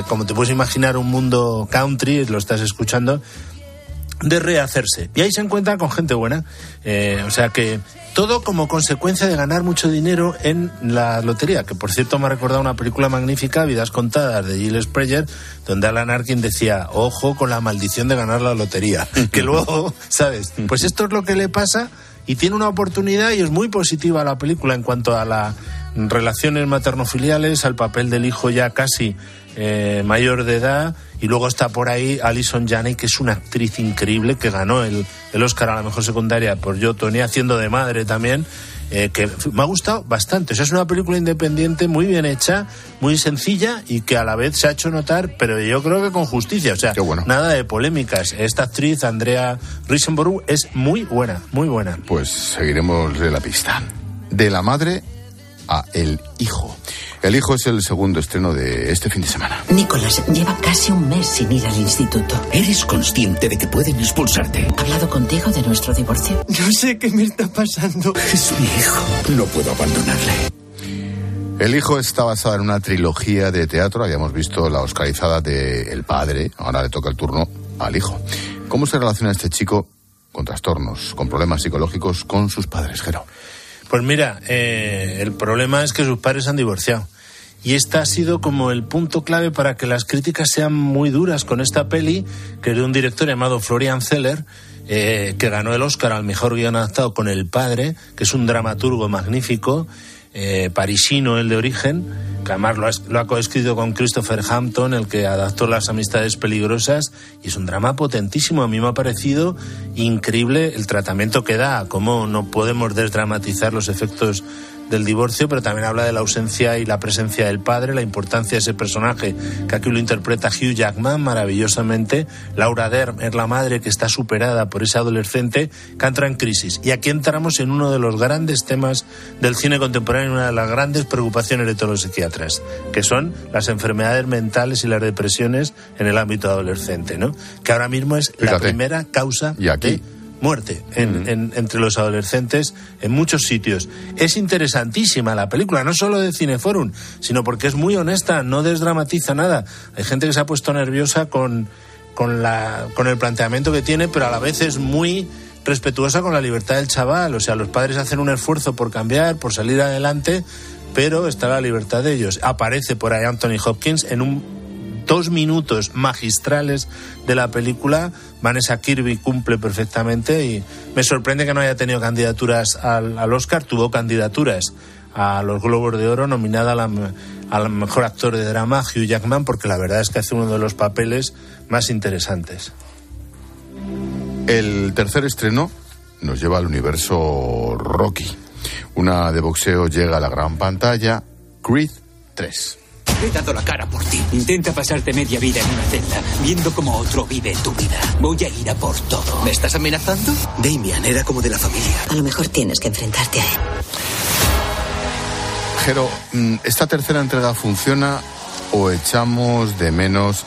como te puedes imaginar, un mundo country, lo estás escuchando, de rehacerse. Y ahí se encuentra con gente buena. Eh, o sea que todo como consecuencia de ganar mucho dinero en la lotería, que por cierto me ha recordado una película magnífica, Vidas Contadas, de Gilles Spreyer, donde Alan Arkin decía, ojo con la maldición de ganar la lotería. que luego, ¿sabes? Pues esto es lo que le pasa y tiene una oportunidad y es muy positiva la película en cuanto a las relaciones materno-filiales, al papel del hijo ya casi eh, mayor de edad y luego está por ahí Alison Janney que es una actriz increíble que ganó el, el Oscar a la mejor secundaria por Yo Tony haciendo de madre también eh, que me ha gustado bastante. O sea, es una película independiente muy bien hecha, muy sencilla y que a la vez se ha hecho notar, pero yo creo que con justicia. O sea, nada de polémicas. Esta actriz, Andrea Risenborough, es muy buena, muy buena. Pues seguiremos de la pista. De la madre a el hijo. El hijo es el segundo estreno de este fin de semana. Nicolás lleva casi un mes sin ir al instituto. ¿Eres consciente de que pueden expulsarte? ¿Ha hablado contigo de nuestro divorcio? No sé qué me está pasando. Es mi hijo. No puedo abandonarle. El hijo está basado en una trilogía de teatro. Habíamos visto la oscarizada de El padre. Ahora le toca el turno al hijo. ¿Cómo se relaciona este chico con trastornos, con problemas psicológicos con sus padres, Jero? Pues mira, eh, el problema es que sus padres han divorciado. Y este ha sido como el punto clave para que las críticas sean muy duras con esta peli, que es de un director llamado Florian Zeller, eh, que ganó el Oscar al mejor guion adaptado con El Padre, que es un dramaturgo magnífico, eh, parisino el de origen, que además lo ha, lo ha coescrito con Christopher Hampton, el que adaptó Las Amistades Peligrosas, y es un drama potentísimo. A mí me ha parecido increíble el tratamiento que da, cómo no podemos desdramatizar los efectos del divorcio, pero también habla de la ausencia y la presencia del padre, la importancia de ese personaje, que aquí lo interpreta Hugh Jackman maravillosamente. Laura Dern es la madre que está superada por ese adolescente que entra en crisis. Y aquí entramos en uno de los grandes temas del cine contemporáneo, una de las grandes preocupaciones de todos los psiquiatras, que son las enfermedades mentales y las depresiones en el ámbito adolescente, ¿no? Que ahora mismo es la primera causa y aquí, de muerte en, entre los adolescentes en muchos sitios. Es interesantísima la película, no solo de Cineforum, sino porque es muy honesta, no desdramatiza nada. Hay gente que se ha puesto nerviosa con, con, la, con el planteamiento que tiene, pero a la vez es muy respetuosa con la libertad del chaval. O sea, los padres hacen un esfuerzo por cambiar, por salir adelante, pero está la libertad de ellos. Aparece por ahí Anthony Hopkins en un dos minutos magistrales de la película, Vanessa Kirby cumple perfectamente y me sorprende que no haya tenido candidaturas al, Oscar, tuvo candidaturas a los Globos de Oro, nominada al mejor actor de drama, Hugh Jackman, porque la verdad es que hace uno de los papeles más interesantes. El tercer estreno nos lleva al universo Rocky. Una de boxeo llega a la gran pantalla, Creed 3. He dado la cara por ti. Intenta pasarte media vida en una celda, viendo cómo otro vive tu vida. Voy a ir a por todo. ¿Me estás amenazando? Damian era como de la familia. A lo mejor tienes que enfrentarte a él. Jero, mm, ¿esta tercera entrega funciona o echamos de menos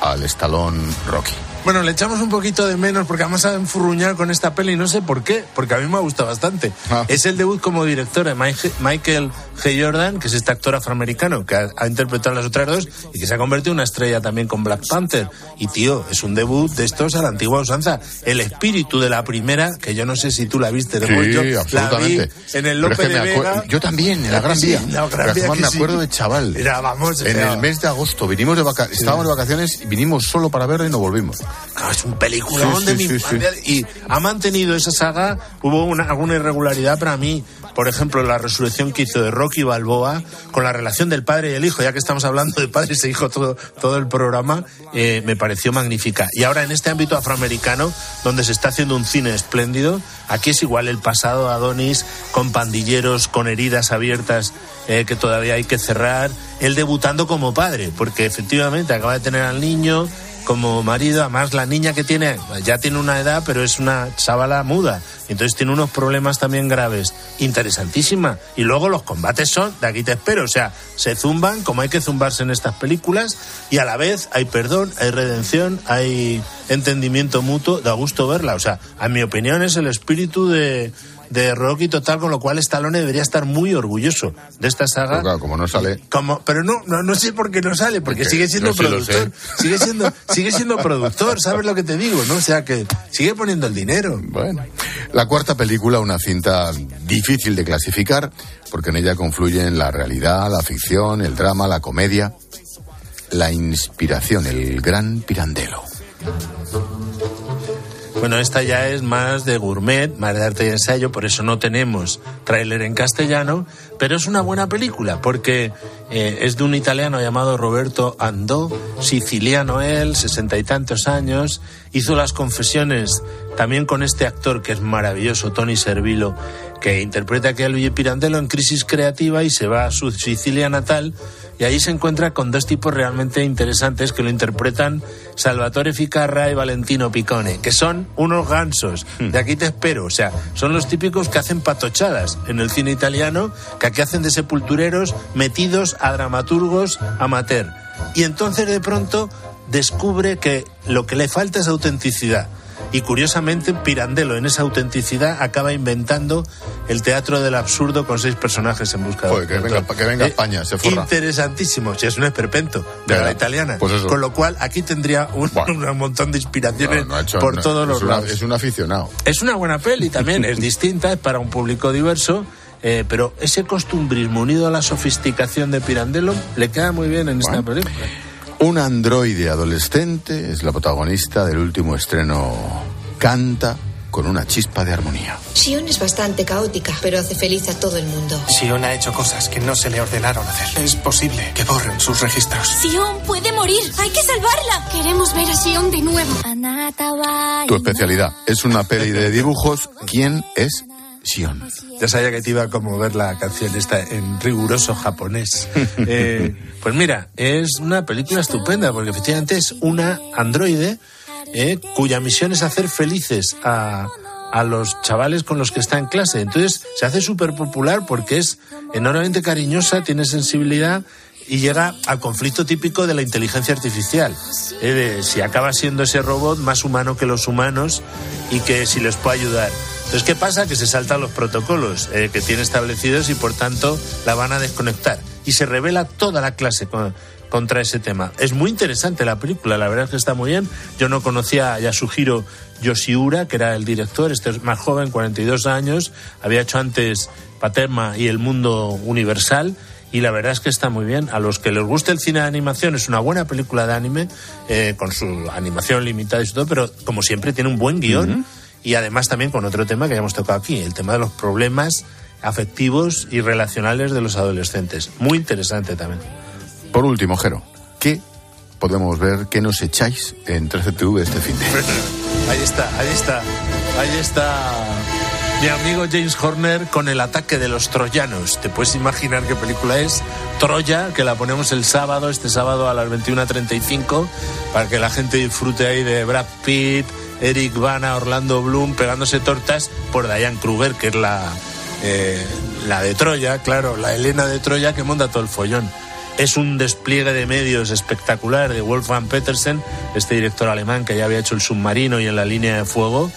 al estalón Rocky? Bueno, le echamos un poquito de menos porque vamos a enfurruñar con esta peli y no sé por qué, porque a mí me gusta bastante. Ah. Es el debut como director de Michael G. Jordan, que es este actor afroamericano que ha, ha interpretado las otras dos y que se ha convertido en una estrella también con Black Panther. Y tío, es un debut de estos a la antigua usanza. El espíritu de la primera, que yo no sé si tú la viste, Sí, la vi absolutamente. en el Pero es que de Vega. Yo también, en la Gran Sí, Vía. en la Gran Vía me sí. acuerdo de chaval. Era, vamos, en era- el mes de agosto vinimos de, vaca- estábamos de vacaciones y vinimos solo para verla y no volvimos. Es un peliculón Sí, de sí, mi sí, sí. infancia. Y ha mantenido esa saga. Hubo una, alguna irregularidad para mí. Por ejemplo, la resurrección que hizo de Rocky Balboa con la relación del padre y el hijo, ya que estamos hablando de padres e hijos todo, todo el programa, eh, me pareció magnífica. Y ahora en este ámbito afroamericano, donde se está haciendo un cine espléndido, aquí es igual el pasado Adonis, con pandilleros, con heridas abiertas eh, que todavía hay que cerrar, él debutando como padre, porque efectivamente acaba de tener al niño, como marido, además la niña que tiene ya tiene una edad, pero es una chavala muda, entonces tiene unos problemas también graves, interesantísima. Y luego los combates son, de aquí te espero, o sea, se zumban como hay que zumbarse en estas películas y a la vez hay perdón, hay redención, hay entendimiento mutuo, da gusto verla, o sea, a mi opinión es el espíritu de de Rocky total, con lo cual Stallone debería estar muy orgulloso de esta saga. Pero claro, como no sale. Como, pero no, no, no sé por qué no sale, porque sigue siendo no, productor. Sigue siendo, sigue siendo productor, ¿sabes lo que te digo? ¿No? O sea que sigue poniendo el dinero. Bueno. La cuarta película, una cinta difícil de clasificar, porque en ella confluyen la realidad, la ficción, el drama, la comedia, la inspiración, el gran pirandelo. Bueno, esta ya es más de gourmet, más de arte y ensayo, por eso no tenemos tráiler en castellano, pero es una buena película porque eh, es de un italiano llamado Roberto Andò, siciliano él, sesenta y tantos años, hizo las confesiones también con este actor que es maravilloso, Tony Servilo, que interpreta aquí a Luigi Pirandello en crisis creativa y se va a su Sicilia natal y ahí se encuentra con dos tipos realmente interesantes que lo interpretan Salvatore Ficarra y Valentino Piccone, que son unos gansos. De aquí te espero. O sea, son los típicos que hacen patochadas en el cine italiano, que aquí hacen de sepultureros metidos a dramaturgos amateur. Y entonces de pronto descubre que lo que le falta es autenticidad. Y curiosamente, Pirandello en esa autenticidad acaba inventando el teatro del absurdo con seis personajes en busca de que venga, que venga a Eh, España, se forra. Interesantísimo, si es un esperpento de la italiana. pues. Con lo cual, aquí tendría un, un montón de inspiraciones No, no ha hecho- por no, todos los una- lados. Es un aficionado. Es una buena peli también, es distinta, es para un público diverso, eh, pero ese costumbrismo unido a la sofisticación de Pirandello le queda muy bien en esta película. Un androide adolescente es la protagonista del último estreno Canta con una chispa de armonía. Sion es bastante caótica, pero hace feliz a todo el mundo. Sion ha hecho cosas que no se le ordenaron hacer. Es posible que borren sus registros. Sion puede morir. Hay que salvarla. Queremos ver a Sion de nuevo. Tu especialidad es una peli de dibujos. ¿Quién es Sion? Ya sabía que te iba a conmover la canción esta en riguroso japonés. Eh, pues mira, es una película estupenda porque efectivamente es una androide eh, cuya misión es hacer felices a, a los chavales con los que está en clase. Entonces se hace súper popular porque es enormemente cariñosa, tiene sensibilidad y llega al conflicto típico de la inteligencia artificial. eh, de si acaba siendo ese robot más humano que los humanos y que si les puede ayudar. Entonces, ¿qué pasa? Que se saltan los protocolos eh, que tiene establecidos y por tanto la van a desconectar. Y se revela toda la clase con- contra ese tema. Es muy interesante la película, la verdad es que está muy bien. Yo no conocía a Yasuhiro Yoshiura, que era el director, este es más joven, 42 años, había hecho antes Paterma y El Mundo Universal. Y la verdad es que está muy bien. A los que les guste el cine de animación, es una buena película de anime, eh, con su animación limitada y todo, pero como siempre tiene un buen guion. Y además también con otro tema que ya hemos tocado aquí, el tema de los problemas afectivos y relacionales de los adolescentes. Muy interesante también. Por último, Jero, ¿qué podemos ver? ¿Qué nos echáis en 13TV este fin de Ahí está, ahí está, ahí está mi amigo James Horner con el ataque de los troyanos. ¿Te puedes imaginar qué película es? Troya, que la ponemos el sábado, este sábado a las 21.35, para que la gente disfrute ahí de Brad Pitt, Eric Bana, Orlando Bloom, pegándose tortas por Diane Kruger, que es la, eh, la de Troya, claro, la Elena de Troya que monta todo el follón. Es un despliegue de medios espectacular de Wolfgang Petersen, este director alemán que ya había hecho El submarino y en la línea de fuego.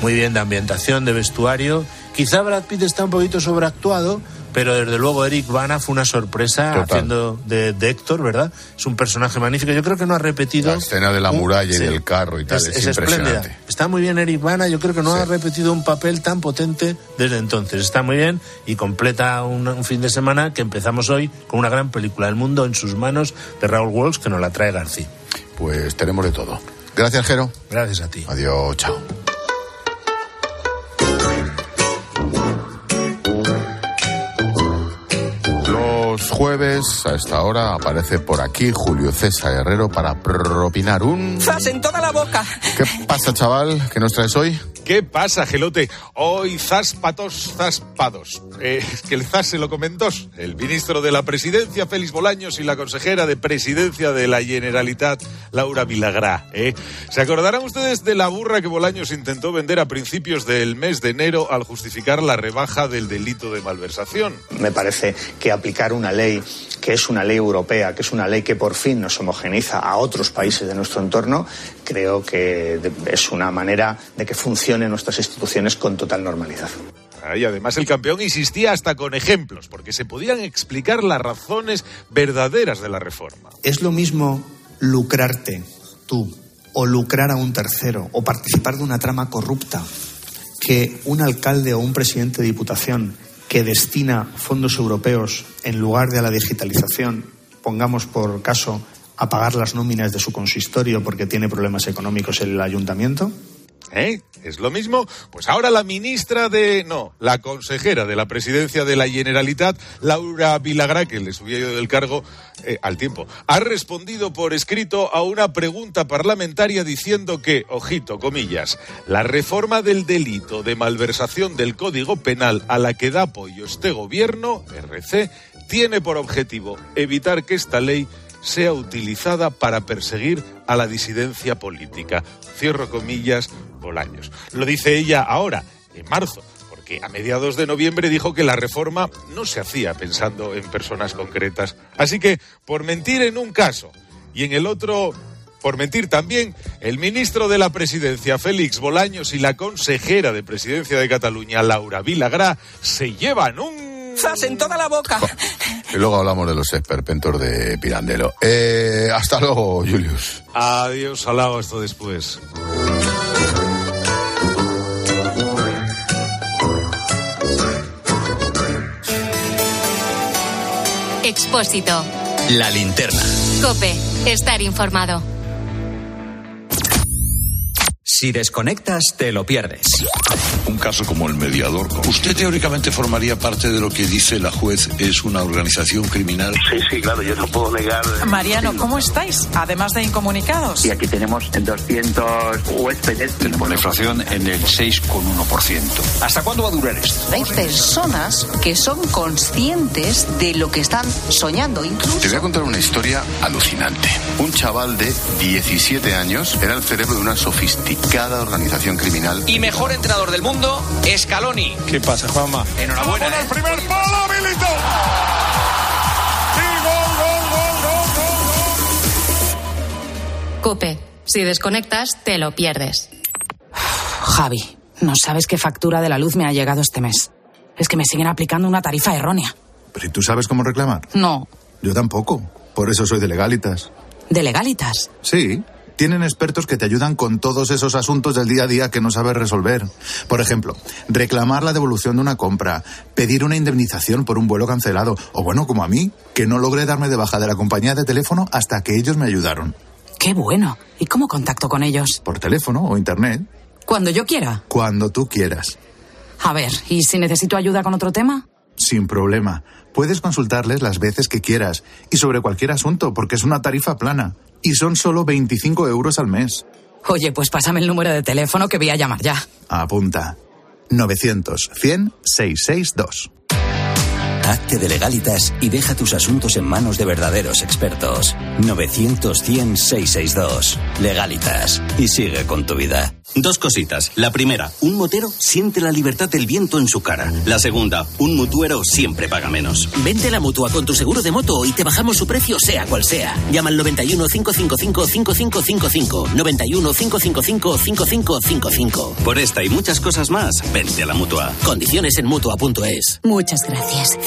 Muy bien de ambientación, de vestuario. Quizá Brad Pitt está un poquito sobreactuado, pero desde luego Eric Bana fue una sorpresa Total. haciendo de, de Héctor, ¿verdad? Es un personaje magnífico. Yo creo que no ha repetido. La escena de la un- muralla y sí. del carro y tal es, espléndida. impresionante. Está muy bien Eric Bana, yo creo que no Sí. ha repetido un papel tan potente desde entonces. Está muy bien y completa un, un fin de semana que empezamos hoy con una gran película, El mundo en sus manos, de Raúl Walsh, que nos la trae García. Pues tenemos de todo. Gracias, Jero. Gracias a ti. Adiós, chao. Jueves a esta hora aparece por aquí Julio César Herrero para propinar un... ¡Zas en toda la boca! ¿Qué pasa, chaval? ¿Qué nos traes hoy? ¿Qué pasa, Gelote? Hoy zaspatos, zaspados. Eh, es que el zas se lo comen dos. El ministro de la Presidencia, Félix Bolaños, y la consejera de Presidencia de la Generalitat, Laura Vilagrá. ¿eh? ¿Se acordarán ustedes de la burra que Bolaños intentó vender a principios del mes de enero al justificar la rebaja del delito de malversación? Me parece que aplicar una ley que es una ley europea, que es una ley que por fin nos homogeneiza a otros países de nuestro entorno, creo que es una manera de que funcionen nuestras instituciones con total normalidad. Ah, Y además el campeón insistía hasta con ejemplos, porque se podían explicar las razones verdaderas de la reforma. Es lo mismo lucrarte tú o lucrar a un tercero o participar de una trama corrupta que un alcalde o un presidente de diputación que destina fondos europeos en lugar de a la digitalización, pongamos por caso, a pagar las nóminas de su consistorio porque tiene problemas económicos el ayuntamiento? ¿Eh? ¿Es lo mismo? Pues ahora la ministra de... No, la consejera de la presidencia de la Generalitat, Laura Vilagrá, que le subía yo del cargo eh, al tiempo, ha respondido por escrito a una pregunta parlamentaria diciendo que, ojito, comillas, la reforma del delito de malversación del Código Penal a la que da apoyo este gobierno, RC, tiene por objetivo evitar que esta ley sea utilizada para perseguir a la disidencia política. Cierro comillas, Bolaños. Lo dice ella ahora, en marzo, porque a mediados de noviembre dijo que la reforma no se hacía pensando en personas concretas. Así que, por mentir en un caso y en el otro, por mentir también, el ministro de la Presidencia, Félix Bolaños, y la consejera de Presidencia de Cataluña, Laura Vilagrá, se llevan un... ¡Zas en toda la boca! Y luego hablamos de los esperpentos de Pirandello. Eh, hasta luego, Julius. Adiós, alao, esto después. Expósito. La linterna. Cope. Estar informado. Si desconectas, te lo pierdes. Un caso como el mediador. ¿Usted teóricamente formaría parte de lo que dice la juez es una organización criminal? Sí, sí, claro, yo no puedo negar. Mariano, ¿cómo estáis? Además de incomunicados. Y aquí tenemos 200 huéspedes. Tenemos la inflación en el 6,1%. ¿Hasta cuándo va a durar esto? Hay personas que son conscientes de lo que están soñando, incluso. Te voy a contar una historia alucinante. Un chaval de 17 años era el cerebro de una sofisticada organización criminal. Y mejor entrenador del mundo, Scaloni. ¿Qué pasa, Juanma? Enhorabuena. ¿eh? primer palo, Milito. Y gol, gol, gol, gol, gol, gol. Cope. Si desconectas, te lo pierdes. Javi, no sabes qué factura de la luz me ha llegado este mes. Es que me siguen aplicando una tarifa errónea. ¿Pero ¿y tú sabes cómo reclamar? No, Yo tampoco. Por eso soy de legalitas. de legalitas. Sí. Tienen expertos que te ayudan con todos esos asuntos del día a día que no sabes resolver. Por ejemplo, reclamar la devolución de una compra, pedir una indemnización por un vuelo cancelado, o bueno, como a mí, que no logré darme de baja de la compañía de teléfono hasta que ellos me ayudaron. Qué bueno. ¿Y cómo contacto con ellos? Por teléfono o internet, Cuando yo quiera. cuando tú quieras. A ver, ¿y si necesito ayuda con otro tema? Sin problema. Puedes consultarles las veces que quieras y sobre cualquier asunto, porque es una tarifa plana. Y son solo 25 euros al mes. Oye, pues pásame el número de teléfono que voy a llamar ya. Apunta. 900-100-662. Hazte de legalitas y deja tus asuntos en manos de verdaderos expertos. 900 100 662. Legalitas. Y sigue con tu vida. Dos cositas. La primera, un motero siente la libertad del viento en su cara. La segunda, un mutuero siempre paga menos. Vente a la mutua con tu seguro de moto y te bajamos su precio sea cual sea. Llama al 91 555 5555. 91 555 5555. Por esta y muchas cosas más, vente a la mutua. Condiciones en mutua.es. Muchas gracias.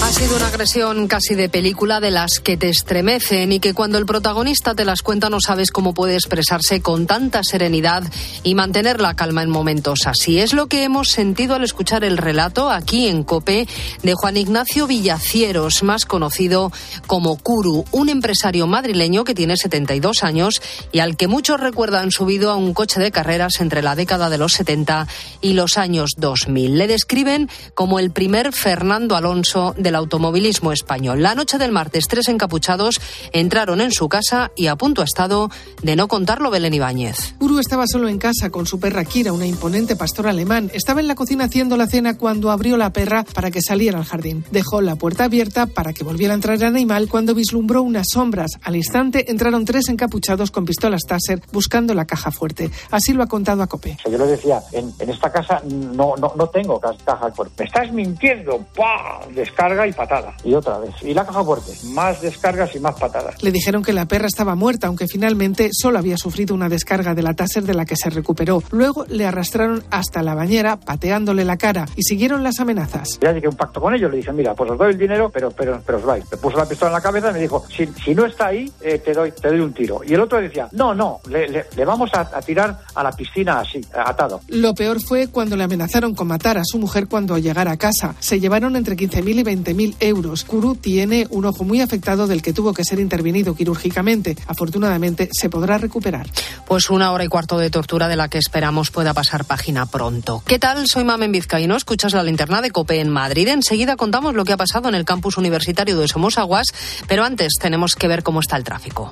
Ha sido una agresión casi de película de las que te estremecen y que cuando el protagonista te las cuenta no sabes cómo puede expresarse con tanta serenidad y mantener la calma en momentos así. Es lo que hemos sentido al escuchar el relato aquí en COPE de Juan Ignacio Villacieros, más conocido como Curu, un empresario madrileño que tiene 72 años y al que muchos recuerdan subido a un coche de carreras entre la década de los 70 y los años 2000. Le describen como el primer Fernando Alonso del automovilismo español. La noche del martes, tres encapuchados entraron en su casa y a punto ha estado de no contarlo Belén Ibáñez. Uru estaba solo en casa con su perra Kira, una imponente pastor alemán. Estaba en la cocina haciendo la cena cuando abrió la perra para que saliera al jardín. Dejó la puerta abierta para que volviera a entrar el animal cuando vislumbró unas sombras. Al instante entraron tres encapuchados con pistolas Taser buscando la caja fuerte. Así lo ha contado a Cope. Yo le decía, en, en esta casa no, no, no tengo caja fuerte. Me estás mintiendo. ¡Pah! Descarga y patada. Y otra vez. Y la caja fuerte. Más descargas y más patadas. Le dijeron que la perra estaba muerta, aunque finalmente solo había sufrido una descarga de la Taser de la que se recuperó. Luego le arrastraron hasta la bañera, pateándole la cara, y siguieron las amenazas. Ya llegué un pacto con ellos. Le dije, mira, pues os doy el dinero, pero, pero, pero os vais. Me puso la pistola en la cabeza y me dijo, si, si no está ahí, eh, te, doy, te doy un tiro. Y el otro decía, no, no, le, le, le vamos a, a tirar a la piscina así, atado. Lo peor fue cuando le amenazaron con matar a su mujer cuando llegara a casa. Se llevaron entre 15.000 y 20.000 euros. Kuru tiene un ojo muy afectado del que tuvo que ser intervenido quirúrgicamente. Afortunadamente se podrá recuperar. Pues una hora y cuarto de tortura de la que esperamos pueda pasar página pronto. ¿Qué tal? Soy Mamen Vizcaíno. Escuchas la linterna de COPE en Madrid. Enseguida contamos lo que ha pasado en el campus universitario de Somosaguas, pero antes tenemos que ver cómo está el tráfico.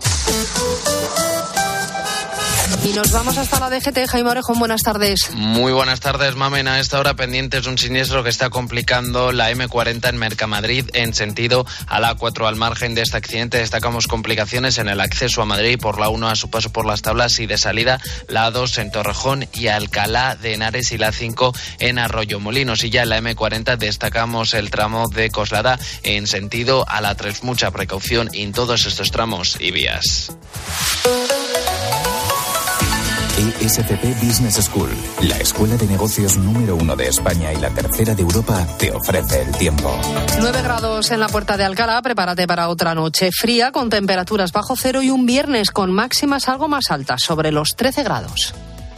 Y nos vamos hasta la DGT. Jaime Orejón, buenas tardes. Muy buenas tardes, Mamen. A esta hora pendientes un siniestro que está complicando la M40 en Mercamadrid en sentido a la A4. Al margen de este accidente destacamos complicaciones en el acceso a Madrid por la 1 a su paso por las tablas y de salida la 2 en Torrejón y Alcalá de Henares y la 5 en Arroyo Molinos. Y ya en la M40 destacamos el tramo de Coslada en sentido a la 3. Mucha precaución en todos estos tramos y vías. ESCP Business School, la escuela de negocios número uno de España y la tercera de Europa, te ofrece el tiempo. 9 grados en la puerta de Alcalá, prepárate para otra noche fría con temperaturas bajo cero y un viernes con máximas algo más altas, sobre los 13 grados.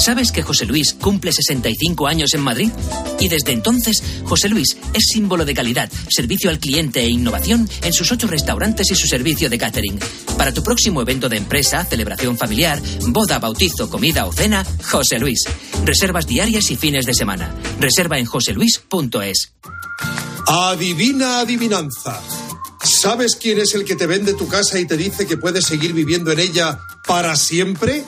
¿Sabes que José Luis cumple 65 años en Madrid? Y desde entonces, José Luis es símbolo de calidad, servicio al cliente e innovación en sus ocho restaurantes y su servicio de catering. Para tu próximo evento de empresa, celebración familiar, boda, bautizo, comida o cena, José Luis. Reservas diarias y fines de semana. Reserva en joseluis.es. Adivina adivinanza. ¿Sabes quién es el que te vende tu casa y te dice que puedes seguir viviendo en ella para siempre?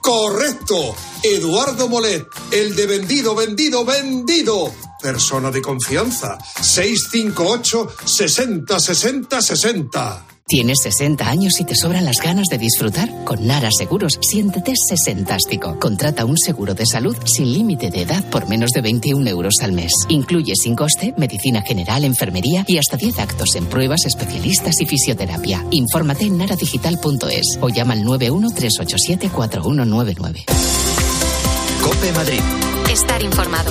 Correcto. Eduardo Molet, el de vendido, vendido, vendido. Persona de confianza. 658 60 60 60. ¿Tienes 60 años y te sobran las ganas de disfrutar? Con Nara Seguros, siéntete sesentástico. Contrata un seguro de salud sin límite de edad por menos de 21 euros al mes. Incluye sin coste medicina general, enfermería y hasta 10 actos en pruebas, especialistas y fisioterapia. Infórmate en naradigital.es o llama al 913874199. Cope Madrid. Estar informado.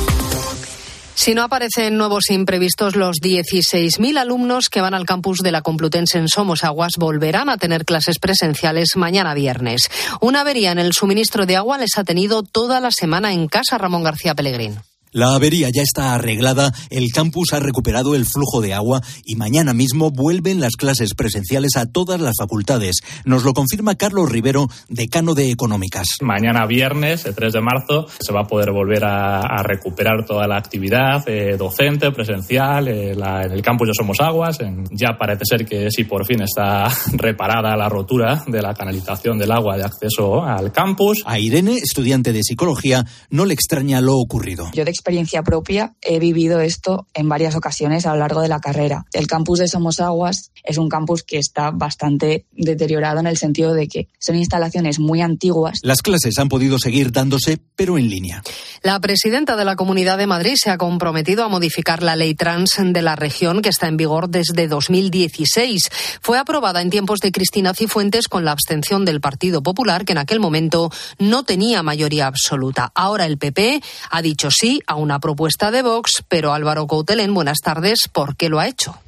Si no aparecen nuevos imprevistos, los 16.000 alumnos que van al campus de la Complutense en Somosaguas volverán a tener clases presenciales mañana viernes. Una avería en el suministro de agua les ha tenido toda la semana en casa Ramón García Pellegrín. La avería ya está arreglada, el campus ha recuperado el flujo de agua y mañana mismo vuelven las clases presenciales a todas las facultades. Nos lo confirma Carlos Rivero, decano de Económicas. Mañana viernes, el 3 de marzo, se va a poder volver a, recuperar toda la actividad eh, docente, presencial, eh, en el campus de Somos Aguas. ya parece ser que sí, por fin está reparada la rotura de la canalización del agua de acceso al campus. A Irene, estudiante de psicología, no le extraña lo ocurrido experiencia propia, he vivido esto en varias ocasiones a lo largo de la carrera. El campus de Somos Aguas es un campus que está bastante deteriorado en el sentido de que son instalaciones muy antiguas. Las clases han podido seguir dándose, pero en línea. La presidenta de la Comunidad de Madrid se ha comprometido a modificar la ley trans de la región que está en vigor desde 2016. Fue aprobada en tiempos de Cristina Cifuentes con la abstención del Partido Popular, que en aquel momento no tenía mayoría absoluta. Ahora el PP ha dicho sí a una propuesta de Vox, pero Álvaro Coutelén, buenas tardes, ¿por qué lo ha hecho?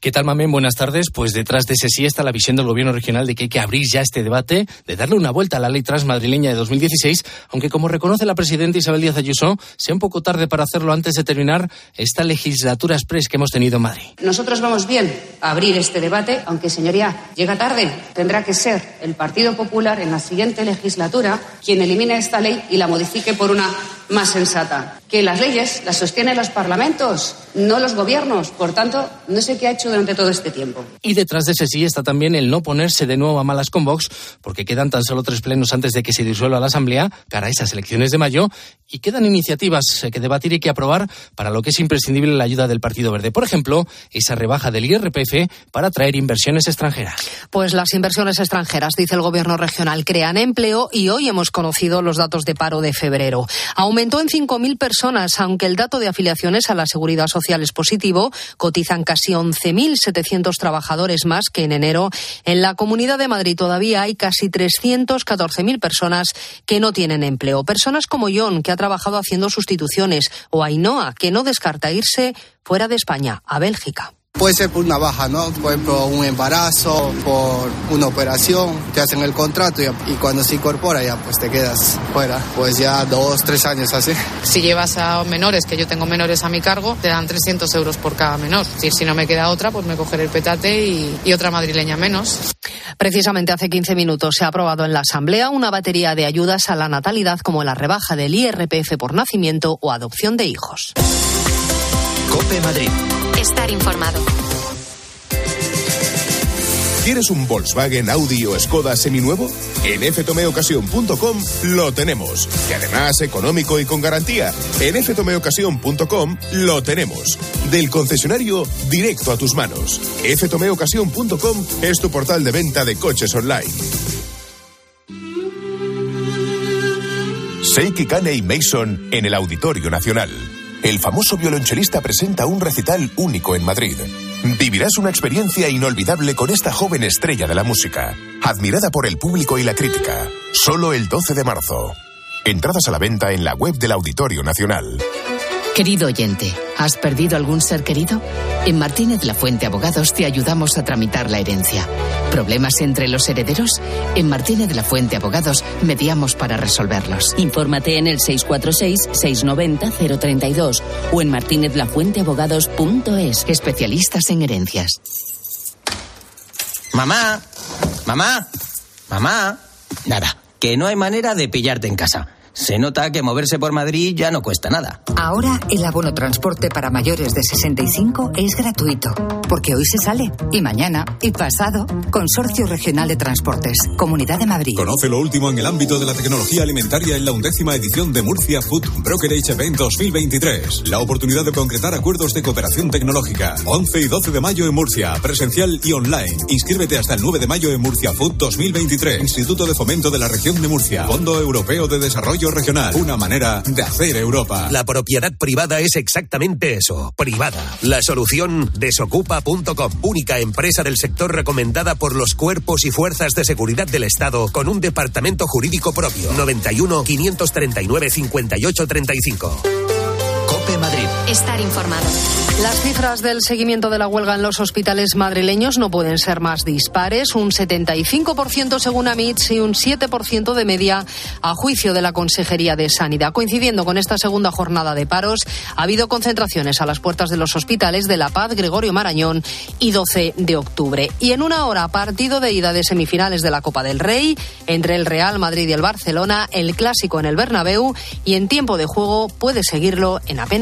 ¿Qué tal, Mamén? Buenas tardes. Pues detrás de ese sí está la visión del Gobierno regional de que hay que abrir ya este debate, de darle una vuelta a la ley transmadrileña de 2016, aunque como reconoce la presidenta Isabel Díaz Ayuso, sea un poco tarde para hacerlo antes de terminar esta legislatura express que hemos tenido en Madrid. Nosotros vamos bien a abrir este debate, aunque, señoría, llega tarde. Tendrá que ser el Partido Popular en la siguiente legislatura quien elimine esta ley y la modifique por una más sensata. Que las leyes las sostienen los parlamentos, no los gobiernos. Por tanto, no sé qué ha hecho durante todo este tiempo. Y detrás de ese sí está también el no ponerse de nuevo a malas con Vox, porque quedan tan solo tres plenos antes de que se disuelva la Asamblea para esas elecciones de mayo y quedan iniciativas que debatir y que aprobar para lo que es imprescindible la ayuda del Partido Verde. Por ejemplo, esa rebaja del IRPF para atraer inversiones extranjeras. Pues las inversiones extranjeras, dice el Gobierno regional, crean empleo y hoy hemos conocido los datos de paro de febrero. Aumentó en 5.000 personas, aunque el dato de afiliaciones a la Seguridad Social es positivo. Cotizan casi 11.700 trabajadores más que en enero. En la Comunidad de Madrid todavía hay casi 314.000 personas que no tienen empleo. Personas como John, que ha trabajado haciendo sustituciones, o Ainhoa, que no descarta irse fuera de España, a Bélgica. Puede ser por una baja, ¿no? Por ejemplo, un embarazo, por una operación, te hacen el contrato y, cuando se incorpora ya pues te quedas fuera. Pues ya dos, tres años así. Si llevas a menores, que yo tengo menores a mi cargo, te dan 300 euros por cada menor. Si, si no me queda otra, pues me cogeré el petate y, y otra madrileña menos. Precisamente hace 15 minutos se ha aprobado en la Asamblea una batería de ayudas a la natalidad como la rebaja del IRPF por nacimiento o adopción de hijos. Cope Madrid. Estar informado. ¿Quieres un Volkswagen, Audi o Skoda seminuevo? En ftomeocasión.com lo tenemos. Y además económico y con garantía. En ftomeocasión.com lo tenemos. Del concesionario directo a tus manos. ftomeocasión.com es tu portal de venta de coches online. Seiki Kane y Mason en el Auditorio Nacional el famoso violonchelista presenta un recital único en Madrid. Vivirás una experiencia inolvidable con esta joven estrella de la música, admirada por el público y la crítica. Solo el 12 de marzo. Entradas a la venta en la web del Auditorio Nacional. Querido oyente, ¿has perdido algún ser querido? En Martínez La Fuente Abogados te ayudamos a tramitar la herencia. ¿Problemas entre los herederos? En Martínez La Fuente Abogados mediamos para resolverlos. Infórmate en el 646-690-032 o en martinezlafuenteabogados.es. Especialistas en herencias. Mamá, mamá, mamá. Nada, que no hay manera de pillarte en casa. Se nota que moverse por Madrid ya no cuesta nada. Ahora el abono transporte para mayores de 65 es gratuito, porque hoy se sale, y mañana, y pasado. Consorcio Regional de Transportes, Comunidad de Madrid. Conoce lo último en el ámbito de la tecnología alimentaria en la undécima edición de Murcia Food Brokerage Event 2023. La oportunidad de concretar acuerdos de cooperación tecnológica. 11 y 12 de mayo en Murcia, presencial y online. Inscríbete hasta el 9 de mayo en Murcia Food 2023. Instituto de Fomento de la Región de Murcia. Fondo Europeo de Desarrollo Regional. Una manera de hacer Europa. La propiedad privada es exactamente eso, privada. La solución desocupa.com, única empresa del sector recomendada por los cuerpos y fuerzas de seguridad del Estado con un departamento jurídico propio. 91 539 58 35. Cope Madrid. Estar informado. Las cifras del seguimiento de la huelga en los hospitales madrileños no pueden ser más dispares. Un 75% según AMITS y un 7% de media a juicio de la Consejería de Sanidad. Coincidiendo con esta segunda jornada de paros, ha habido concentraciones a las puertas de los hospitales de La Paz, Gregorio Marañón y 12 de octubre. Y en una hora, partido de ida de semifinales de la Copa del Rey entre el Real Madrid y el Barcelona, el clásico en el Bernabéu y en tiempo de juego puede seguirlo en